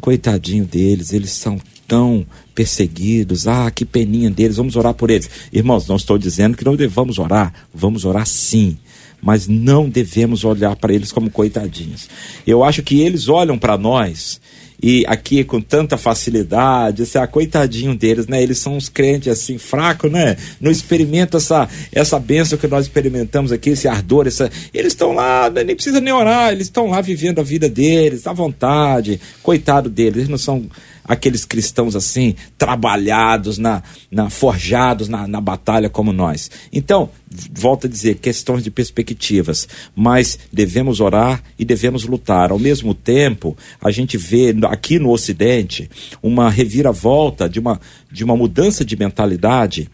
Coitadinho deles, eles são tão perseguidos. Ah, que peninha deles, vamos orar por eles. Irmãos, não estou dizendo que não devamos orar, vamos orar sim. Mas não devemos olhar para eles como coitadinhos. Eu acho que eles olham para nós e aqui com tanta facilidade, assim, ah, coitadinho deles, né? Eles são uns crentes assim, fracos, né? Não experimentam essa, essa bênção que nós experimentamos aqui, esse ardor, essa... eles estão lá, né? nem precisa nem orar, eles estão lá vivendo a vida deles, à vontade, coitado deles, eles não são aqueles cristãos assim, trabalhados, na, na forjados na, na batalha como nós. Então, volto a dizer, questões de perspectivas, mas devemos orar e devemos lutar. Ao mesmo tempo, a gente vê aqui no Ocidente uma reviravolta de uma, de uma mudança de mentalidade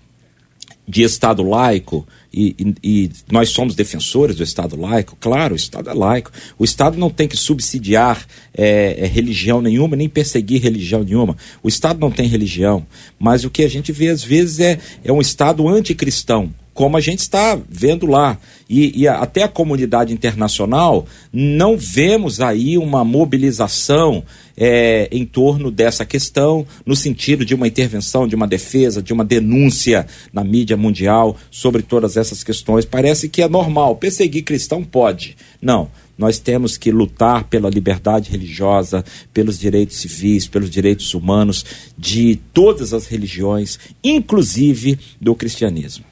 de Estado laico, e, e, e, nós somos defensores do Estado laico, claro, o Estado é laico. O Estado não tem que subsidiar é, é, religião nenhuma, nem perseguir religião nenhuma. O Estado não tem religião, mas o que a gente vê às vezes é, é um Estado anticristão como a gente está vendo lá. E, e, até a comunidade internacional, não vemos aí uma mobilização é, em torno dessa questão, no sentido de uma intervenção, de uma defesa, de uma denúncia na mídia mundial sobre todas essas questões. Parece que é normal. Perseguir cristão pode. Não. Nós temos que lutar pela liberdade religiosa, pelos direitos civis, pelos direitos humanos de todas as religiões, inclusive do cristianismo.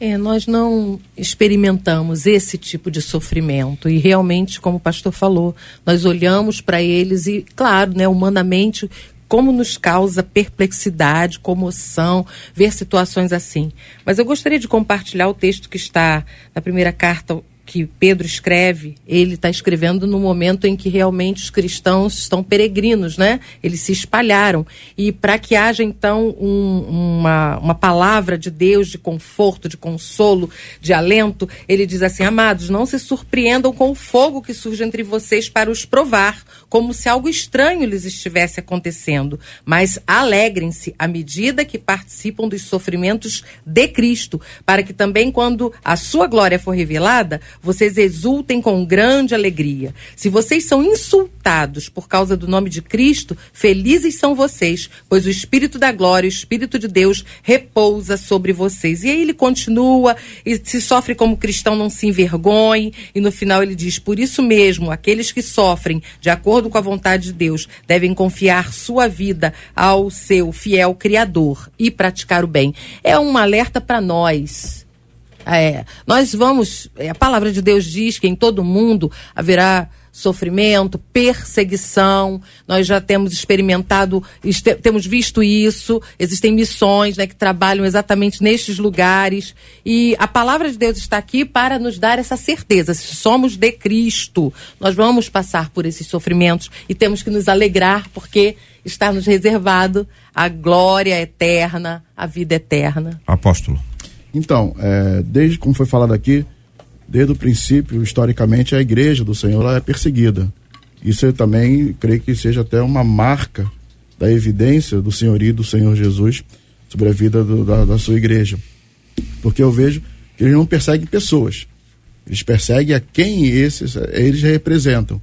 É, nós não experimentamos esse tipo de sofrimento e realmente, como o pastor falou, nós olhamos para eles e, claro, né, humanamente, como nos causa perplexidade, comoção ver situações assim. Mas eu gostaria de compartilhar o texto que está na primeira carta que Pedro escreve, ele está escrevendo no momento em que realmente os cristãos estão peregrinos, né? Eles se espalharam. E para que haja, então, um, uma, uma palavra de Deus de conforto, de consolo, de alento, ele diz assim: Amados, não se surpreendam com o fogo que surge entre vocês para os provar, como se algo estranho lhes estivesse acontecendo. Mas alegrem-se à medida que participam dos sofrimentos de Cristo, para que também, quando a sua glória for revelada, vocês exultem com grande alegria. Se vocês são insultados por causa do nome de Cristo, felizes são vocês, pois o Espírito da glória, o Espírito de Deus, repousa sobre vocês. E aí ele continua, e se sofre como cristão, não se envergonhe, e no final ele diz: Por isso mesmo, aqueles que sofrem de acordo com a vontade de Deus devem confiar sua vida ao seu fiel Criador e praticar o bem. É um alerta para nós é, nós vamos, é, a palavra de Deus diz que em todo mundo haverá sofrimento, perseguição. Nós já temos experimentado, este, temos visto isso. Existem missões né, que trabalham exatamente nestes lugares. E a palavra de Deus está aqui para nos dar essa certeza. Se somos de Cristo, nós vamos passar por esses sofrimentos e temos que nos alegrar porque está nos reservado a glória eterna, a vida eterna. Apóstolo. Então, é, desde como foi falado aqui, desde o princípio, historicamente, a igreja do Senhor é perseguida. Isso eu também creio que seja até uma marca da evidência do senhorio do Senhor Jesus sobre a vida do, da, da sua igreja. Porque eu vejo que eles não perseguem pessoas, eles perseguem a quem esses, eles representam.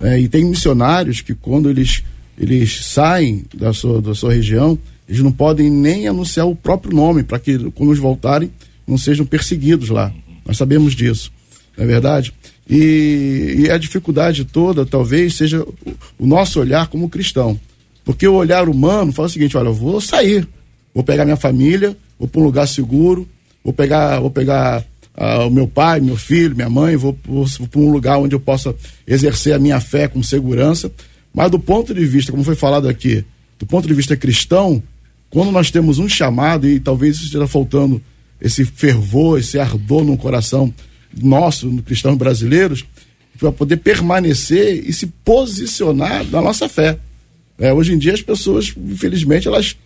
É, e tem missionários que quando eles, eles saem da sua, da sua região, eles não podem nem anunciar o próprio nome para que, quando eles voltarem, não sejam perseguidos lá. Nós sabemos disso, não é verdade? E, e a dificuldade toda, talvez, seja o, o, nosso olhar como cristão. Porque o olhar humano fala o seguinte: olha, eu vou sair, vou pegar minha família, vou para um lugar seguro, vou pegar, vou pegar uh, o meu pai, meu filho, minha mãe, vou, vou, vou para um lugar onde eu possa exercer a minha fé com segurança. Mas do ponto de vista, como foi falado aqui, do ponto de vista cristão, quando nós temos um chamado, e talvez esteja faltando esse fervor, esse ardor no coração nosso, no cristãos brasileiros, para poder permanecer e se posicionar na nossa fé. É, hoje em dia as pessoas, infelizmente, elas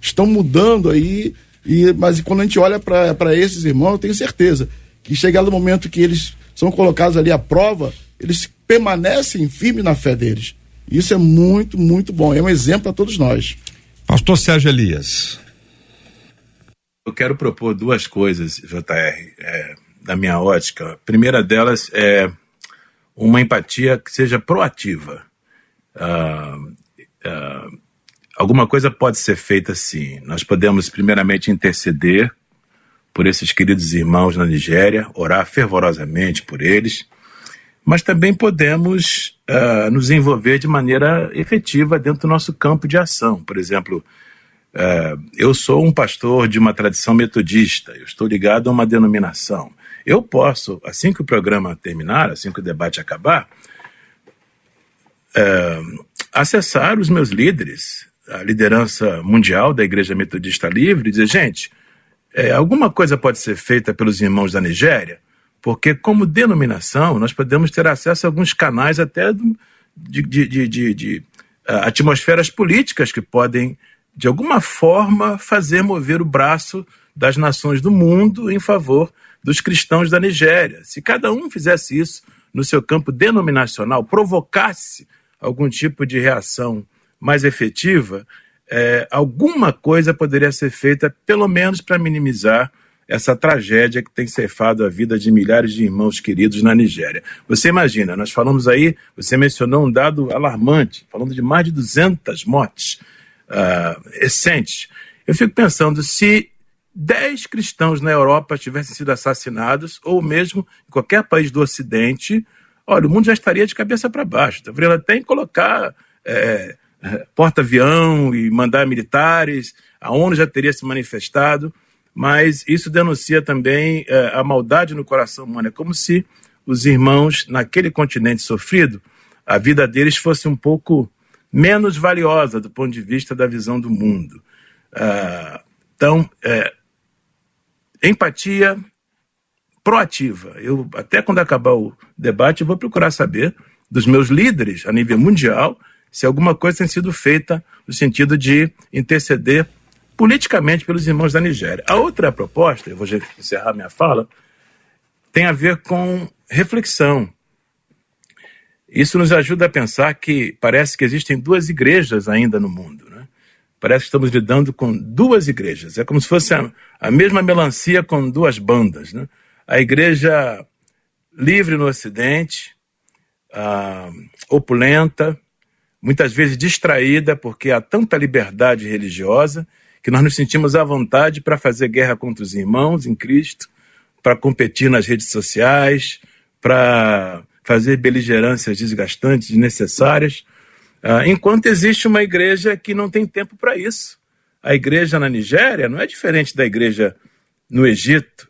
estão mudando aí, e, mas quando a gente olha para esses irmãos, eu tenho certeza que chegado o momento que eles são colocados ali à prova, eles permanecem firmes na fé deles. Isso é muito, muito bom. É um exemplo para todos nós. Pastor Sérgio Elias. Eu quero propor duas coisas, JR, é, da minha ótica. A primeira delas é uma empatia que seja proativa. Uh, uh, alguma coisa pode ser feita assim. Nós podemos, primeiramente, interceder por esses queridos irmãos na Nigéria, orar fervorosamente por eles, mas também podemos uh, nos envolver de maneira efetiva dentro do nosso campo de ação. Por exemplo, uh, eu sou um pastor de uma tradição metodista, eu estou ligado a uma denominação. Eu posso, assim que o programa terminar, assim que o debate acabar, uh, acessar os meus líderes, a liderança mundial da Igreja Metodista Livre, e dizer: gente, é, alguma coisa pode ser feita pelos irmãos da Nigéria? Porque, como denominação, nós podemos ter acesso a alguns canais até de, de, de, de, atmosferas políticas que podem, de alguma forma, fazer mover o braço das nações do mundo em favor dos cristãos da Nigéria. Se cada um fizesse isso no seu campo denominacional, provocasse algum tipo de reação mais efetiva, é, alguma coisa poderia ser feita, pelo menos para minimizar essa tragédia que tem ceifado a vida de milhares de irmãos queridos na Nigéria. Você imagina, nós falamos aí, você mencionou um dado alarmante, falando de mais de 200 mortes uh, recentes. Eu fico pensando, se 10 cristãos na Europa tivessem sido assassinados, ou mesmo em qualquer país do Ocidente, olha, o mundo já estaria de cabeça para baixo. Deveria até colocar é, porta-avião e mandar militares, a ONU já teria se manifestado mas isso denuncia também é, a maldade no coração humano. É como se os irmãos naquele continente sofrido, a vida deles fosse um pouco menos valiosa do ponto de vista da visão do mundo. Ah, então, é, empatia proativa. Eu até quando acabar o debate, vou procurar saber dos meus líderes a nível mundial se alguma coisa tem sido feita no sentido de interceder politicamente pelos irmãos da Nigéria. A outra proposta, eu vou encerrar minha fala, tem a ver com reflexão. Isso nos ajuda a pensar que parece que existem duas igrejas ainda no mundo. Né? Parece que estamos lidando com duas igrejas. É como se fosse a, a mesma melancia com duas bandas. Né? A igreja livre no Ocidente, opulenta, muitas vezes distraída porque há tanta liberdade religiosa que nós nos sentimos à vontade para fazer guerra contra os irmãos em Cristo, para competir nas redes sociais, para fazer beligerâncias desgastantes, desnecessárias, uh, enquanto existe uma igreja que não tem tempo para isso. A igreja na Nigéria não é diferente da igreja no Egito,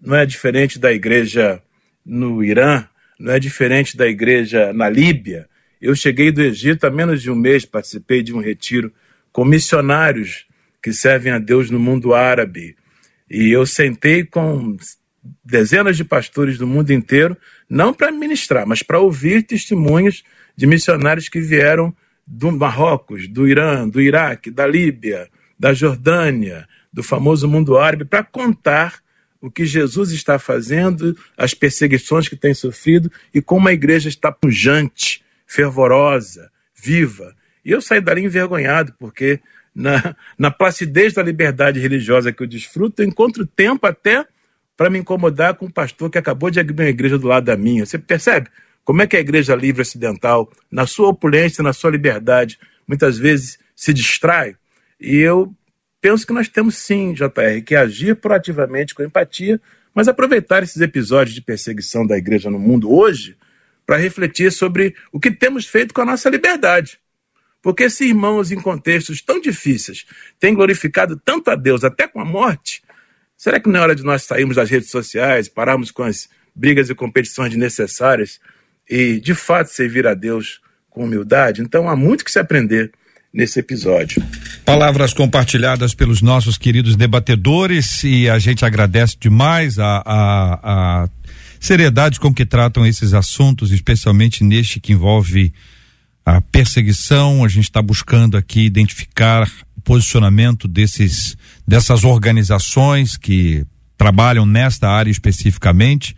não é diferente da igreja no Irã, não é diferente da igreja na Líbia. Eu cheguei do Egito há menos de um mês, participei de um retiro com missionários que servem a Deus no mundo árabe. E eu sentei com dezenas de pastores do mundo inteiro, não para ministrar, mas para ouvir testemunhos de missionários que vieram do Marrocos, do Irã, do Iraque, da Líbia, da Jordânia, do famoso mundo árabe, para contar o que Jesus está fazendo, as perseguições que tem sofrido e como a igreja está pujante, fervorosa, viva. E eu saí dali envergonhado, porque na, na placidez da liberdade religiosa que eu desfruto, eu encontro tempo até para me incomodar com um pastor que acabou de abrir uma igreja do lado da minha. Você percebe como é que a igreja livre ocidental, na sua opulência, na sua liberdade, muitas vezes se distrai? E eu penso que nós temos sim, JR, que agir proativamente com empatia, mas aproveitar esses episódios de perseguição da igreja no mundo hoje para refletir sobre o que temos feito com a nossa liberdade. Porque se irmãos em contextos tão difíceis têm glorificado tanto a Deus até com a morte, será que não é hora de nós sairmos das redes sociais, pararmos com as brigas e competições desnecessárias e de fato servir a Deus com humildade? Então há muito que se aprender nesse episódio. Palavras compartilhadas pelos nossos queridos debatedores e a gente agradece demais a, a, a seriedade com que tratam esses assuntos, especialmente neste que envolve a perseguição, a gente está buscando aqui identificar o posicionamento desses dessas organizações que trabalham nesta área especificamente.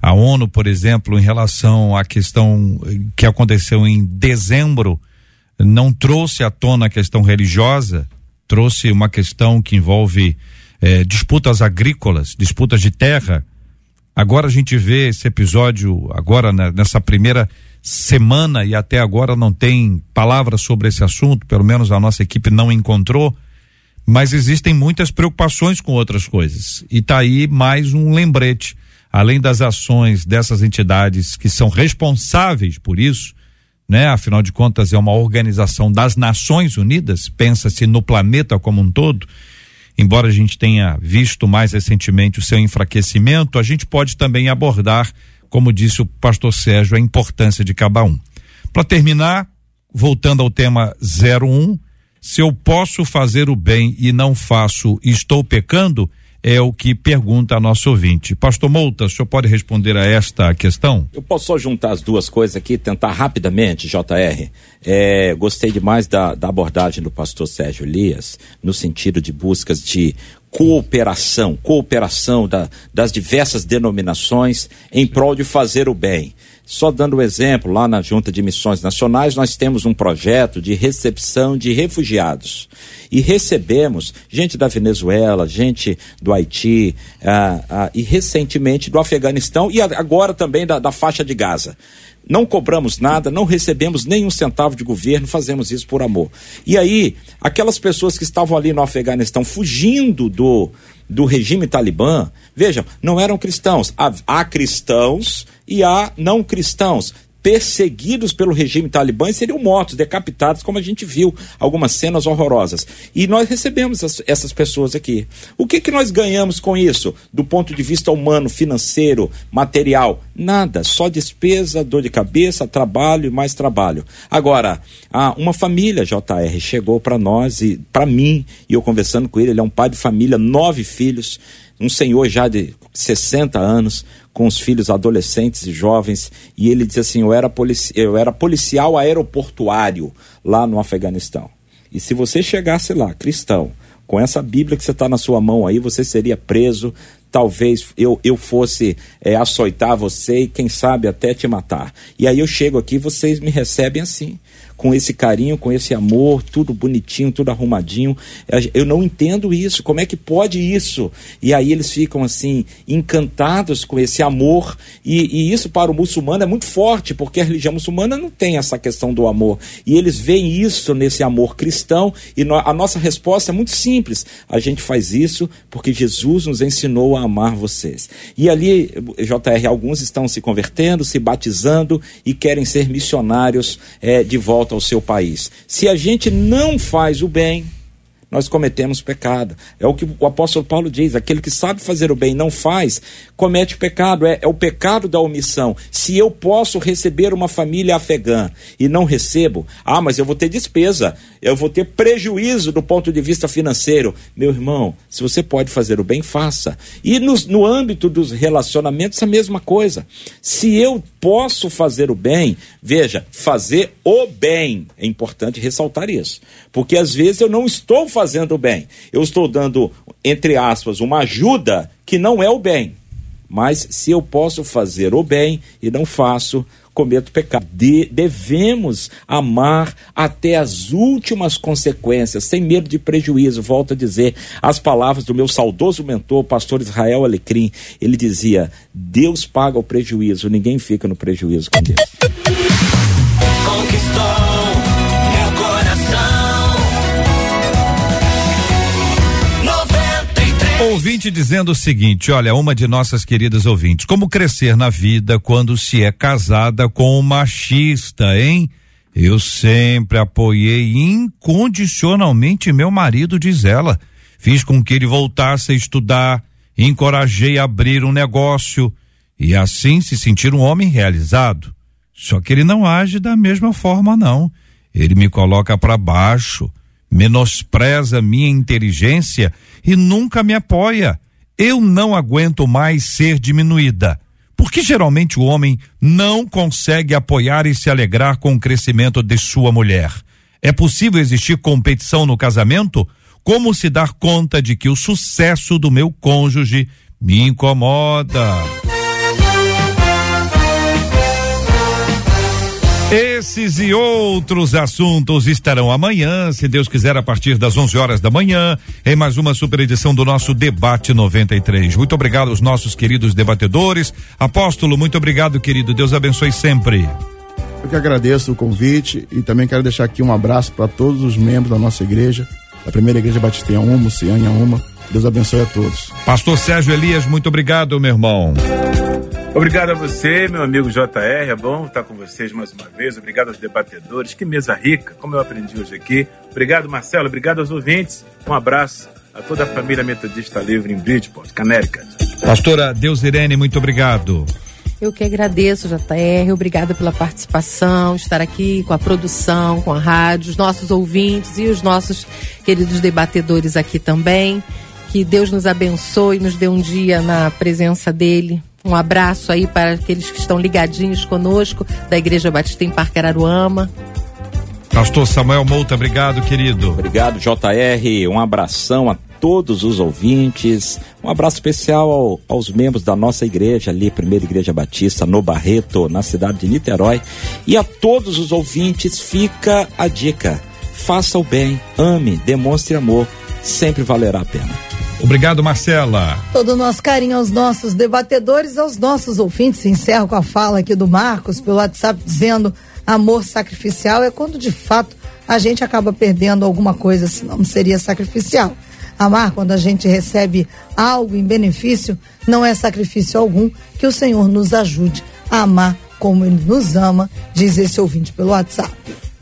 A ONU, por exemplo, em relação à questão que aconteceu em dezembro, não trouxe à tona a questão religiosa, trouxe uma questão que envolve eh, disputas agrícolas, disputas de terra. Agora a gente vê esse episódio, agora né, nessa primeira semana e até agora não tem palavras sobre esse assunto, pelo menos a nossa equipe não encontrou, mas existem muitas preocupações com outras coisas. E tá aí mais um lembrete. além das ações dessas entidades que são responsáveis por isso, né? Afinal de contas é uma organização das Nações Unidas, pensa-se no planeta como um todo. Embora a gente tenha visto mais recentemente o seu enfraquecimento, a gente pode também abordar, como disse o pastor Sérgio, a importância de cada um. Para terminar, voltando ao tema 01, se eu posso fazer o bem e não faço, estou pecando? é o que pergunta a nosso ouvinte. Pastor Mouta, o senhor pode responder a esta questão? Eu posso só juntar as duas coisas aqui, tentar rapidamente, JR. É, gostei demais da, da abordagem do pastor Sérgio Elias, no sentido de buscas de cooperação, cooperação da, das diversas denominações em prol de fazer o bem. Só dando um exemplo, lá na Junta de Missões Nacionais, nós temos um projeto de recepção de refugiados. E recebemos gente da Venezuela, gente do Haiti, ah, ah, e recentemente do Afeganistão e agora também da, da faixa de Gaza. Não cobramos nada, não recebemos nenhum centavo de governo, fazemos isso por amor. E aí, aquelas pessoas que estavam ali no Afeganistão fugindo do, do regime talibã, vejam, não eram cristãos. Há, há cristãos e há não cristãos perseguidos pelo regime talibã e seriam mortos, decapitados, como a gente viu algumas cenas horrorosas. E nós recebemos as, essas pessoas aqui. O que, que nós ganhamos com isso, do ponto de vista humano, financeiro, material? Nada, só despesa, dor de cabeça, trabalho e mais trabalho. Agora, uma família, JR, chegou para nós e para mim, e eu conversando com ele, ele é um pai de família, nove filhos, um senhor já de 60 anos, com os filhos adolescentes e jovens, e ele diz assim: eu era, polici eu era policial aeroportuário lá no Afeganistão. E se você chegasse lá, cristão, com essa Bíblia que você está na sua mão aí, você seria preso. Talvez eu, eu fosse é, açoitar você e, quem sabe, até te matar. E aí eu chego aqui vocês me recebem assim com esse carinho, com esse amor, tudo bonitinho, tudo arrumadinho. Eu não entendo isso. Como é que pode isso? E aí eles ficam assim, encantados com esse amor. E, e isso para o muçulmano é muito forte, porque a religião muçulmana não tem essa questão do amor. E eles veem isso nesse amor cristão. E no, a nossa resposta é muito simples. A gente faz isso porque Jesus nos ensinou a amar vocês. E ali, JR, alguns estão se convertendo, se batizando e querem ser missionários é, de volta volta ao seu país. Se a gente não faz o bem, nós cometemos pecado. É o que o apóstolo Paulo diz: aquele que sabe fazer o bem e não faz, comete pecado. É, é, o pecado da omissão. Se eu posso receber uma família afegã e não recebo, ah, mas eu vou ter despesa, eu vou ter prejuízo do ponto de vista financeiro. Meu irmão, se você pode fazer o bem, faça. E no, no âmbito dos relacionamentos, a mesma coisa. Se eu posso fazer o bem, veja, fazer o bem. É importante ressaltar isso. Porque às vezes eu não estou fazendo o bem. Eu estou dando, entre aspas, uma ajuda que não é o bem. Mas se eu posso fazer o bem e não faço, cometo pecado. De, devemos amar até as últimas consequências, sem medo de prejuízo. Volto a dizer as palavras do meu saudoso mentor, pastor Israel Alecrim. Ele dizia: Deus paga o prejuízo, ninguém fica no prejuízo com Deus. Conquistou Ouvinte dizendo o seguinte: olha, uma de nossas queridas ouvintes, como crescer na vida quando se é casada com um machista, hein? Eu sempre apoiei incondicionalmente meu marido, diz ela. Fiz com que ele voltasse a estudar, encorajei a abrir um negócio e assim se sentir um homem realizado. Só que ele não age da mesma forma, não. Ele me coloca para baixo menospreza minha inteligência e nunca me apoia. Eu não aguento mais ser diminuída. Porque geralmente o homem não consegue apoiar e se alegrar com o crescimento de sua mulher. É possível existir competição no casamento? Como se dar conta de que o sucesso do meu cônjuge me incomoda? Esses e outros assuntos estarão amanhã, se Deus quiser, a partir das 11 horas da manhã, em mais uma super edição do nosso Debate 93. Muito obrigado aos nossos queridos debatedores. Apóstolo, muito obrigado, querido. Deus abençoe sempre. Eu que agradeço o convite e também quero deixar aqui um abraço para todos os membros da nossa igreja, a primeira igreja Batista Uma, Ciane Uma. Deus abençoe a todos. Pastor Sérgio Elias, muito obrigado, meu irmão. Obrigado a você, meu amigo JR. É bom estar com vocês mais uma vez. Obrigado aos debatedores. Que mesa rica, como eu aprendi hoje aqui. Obrigado, Marcelo. Obrigado aos ouvintes. Um abraço a toda a família Metodista Livre em Bridgeport, Connecticut. Pastora Deus Irene, muito obrigado. Eu que agradeço, JR. Obrigada pela participação, estar aqui com a produção, com a rádio, os nossos ouvintes e os nossos queridos debatedores aqui também. Que Deus nos abençoe, nos dê um dia na presença dele um abraço aí para aqueles que estão ligadinhos conosco da Igreja Batista em Parque Araruama. Pastor Samuel Mouta, obrigado, querido. Obrigado, JR. Um abração a todos os ouvintes. Um abraço especial ao, aos membros da nossa igreja ali, Primeira Igreja Batista, no Barreto, na cidade de Niterói. E a todos os ouvintes fica a dica: faça o bem, ame, demonstre amor, sempre valerá a pena. Obrigado, Marcela. Todo o nosso carinho aos nossos debatedores, aos nossos ouvintes. Encerro com a fala aqui do Marcos pelo WhatsApp dizendo amor sacrificial é quando de fato a gente acaba perdendo alguma coisa, senão não seria sacrificial. Amar, quando a gente recebe algo em benefício, não é sacrifício algum. Que o Senhor nos ajude a amar como Ele nos ama, diz esse ouvinte pelo WhatsApp.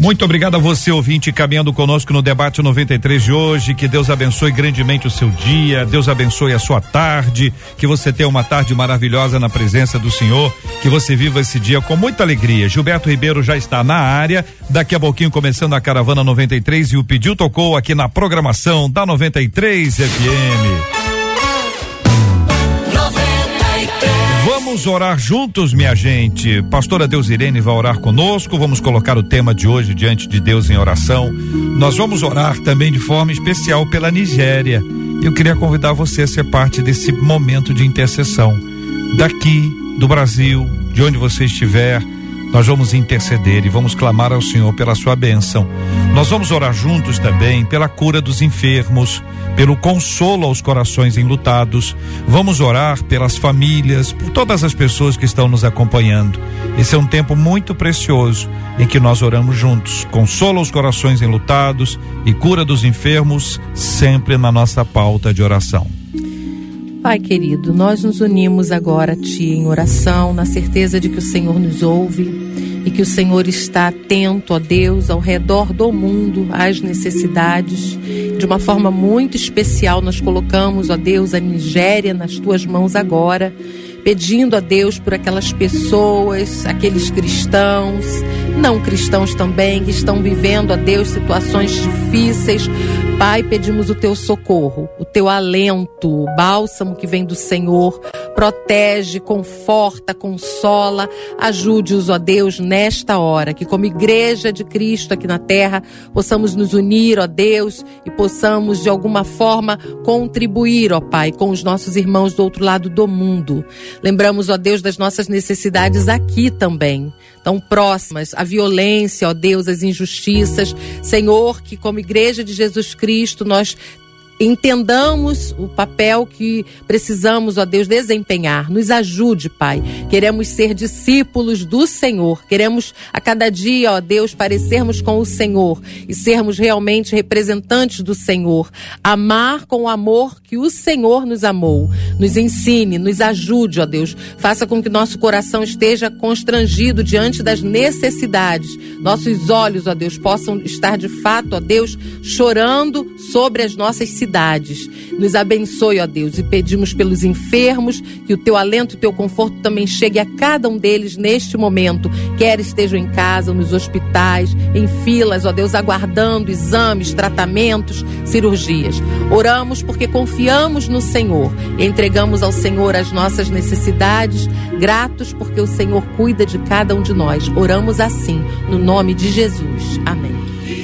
Muito obrigado a você, ouvinte, caminhando conosco no debate 93 de hoje. Que Deus abençoe grandemente o seu dia, Deus abençoe a sua tarde, que você tenha uma tarde maravilhosa na presença do Senhor, que você viva esse dia com muita alegria. Gilberto Ribeiro já está na área, daqui a pouquinho começando a Caravana 93 e o pediu tocou aqui na programação da 93 FM. Vamos orar juntos, minha gente. Pastora Deus Irene vai orar conosco. Vamos colocar o tema de hoje diante de Deus em oração. Nós vamos orar também de forma especial pela Nigéria. Eu queria convidar você a ser parte desse momento de intercessão. Daqui, do Brasil, de onde você estiver, nós vamos interceder e vamos clamar ao Senhor pela sua bênção. Nós vamos orar juntos também pela cura dos enfermos, pelo consolo aos corações enlutados. Vamos orar pelas famílias, por todas as pessoas que estão nos acompanhando. Esse é um tempo muito precioso em que nós oramos juntos. Consolo aos corações enlutados e cura dos enfermos, sempre na nossa pauta de oração. Pai querido, nós nos unimos agora a Ti em oração, na certeza de que o Senhor nos ouve e que o Senhor está atento, ó Deus, ao redor do mundo às necessidades. De uma forma muito especial, nós colocamos, ó Deus, a Nigéria nas Tuas mãos agora pedindo a Deus por aquelas pessoas, aqueles cristãos, não cristãos também, que estão vivendo, a Deus, situações difíceis. Pai, pedimos o teu socorro, o teu alento, o bálsamo que vem do Senhor. Protege, conforta, consola, ajude-os, ó Deus, nesta hora, que como igreja de Cristo aqui na terra, possamos nos unir, ó Deus, e possamos de alguma forma contribuir, ó Pai, com os nossos irmãos do outro lado do mundo. Lembramos, ó Deus, das nossas necessidades aqui também, tão próximas, a violência, ó Deus, as injustiças. Senhor, que como igreja de Jesus Cristo, nós entendamos o papel que precisamos, ó Deus, desempenhar. Nos ajude, Pai. Queremos ser discípulos do Senhor. Queremos a cada dia, ó Deus, parecermos com o Senhor e sermos realmente representantes do Senhor. Amar com o amor que o Senhor nos amou. Nos ensine, nos ajude, ó Deus. Faça com que nosso coração esteja constrangido diante das necessidades. Nossos olhos, ó Deus, possam estar de fato, ó Deus, chorando sobre as nossas Nos abençoe, ó Deus, e pedimos pelos enfermos que o teu alento e o teu conforto também chegue a cada um deles neste momento, quer estejam em casa, nos hospitais, em filas, ó Deus, aguardando exames, tratamentos, cirurgias. Oramos porque confiamos no Senhor entregamos ao Senhor as nossas necessidades, gratos porque o Senhor cuida de cada um de nós. Oramos assim, no nome de Jesus. Amém.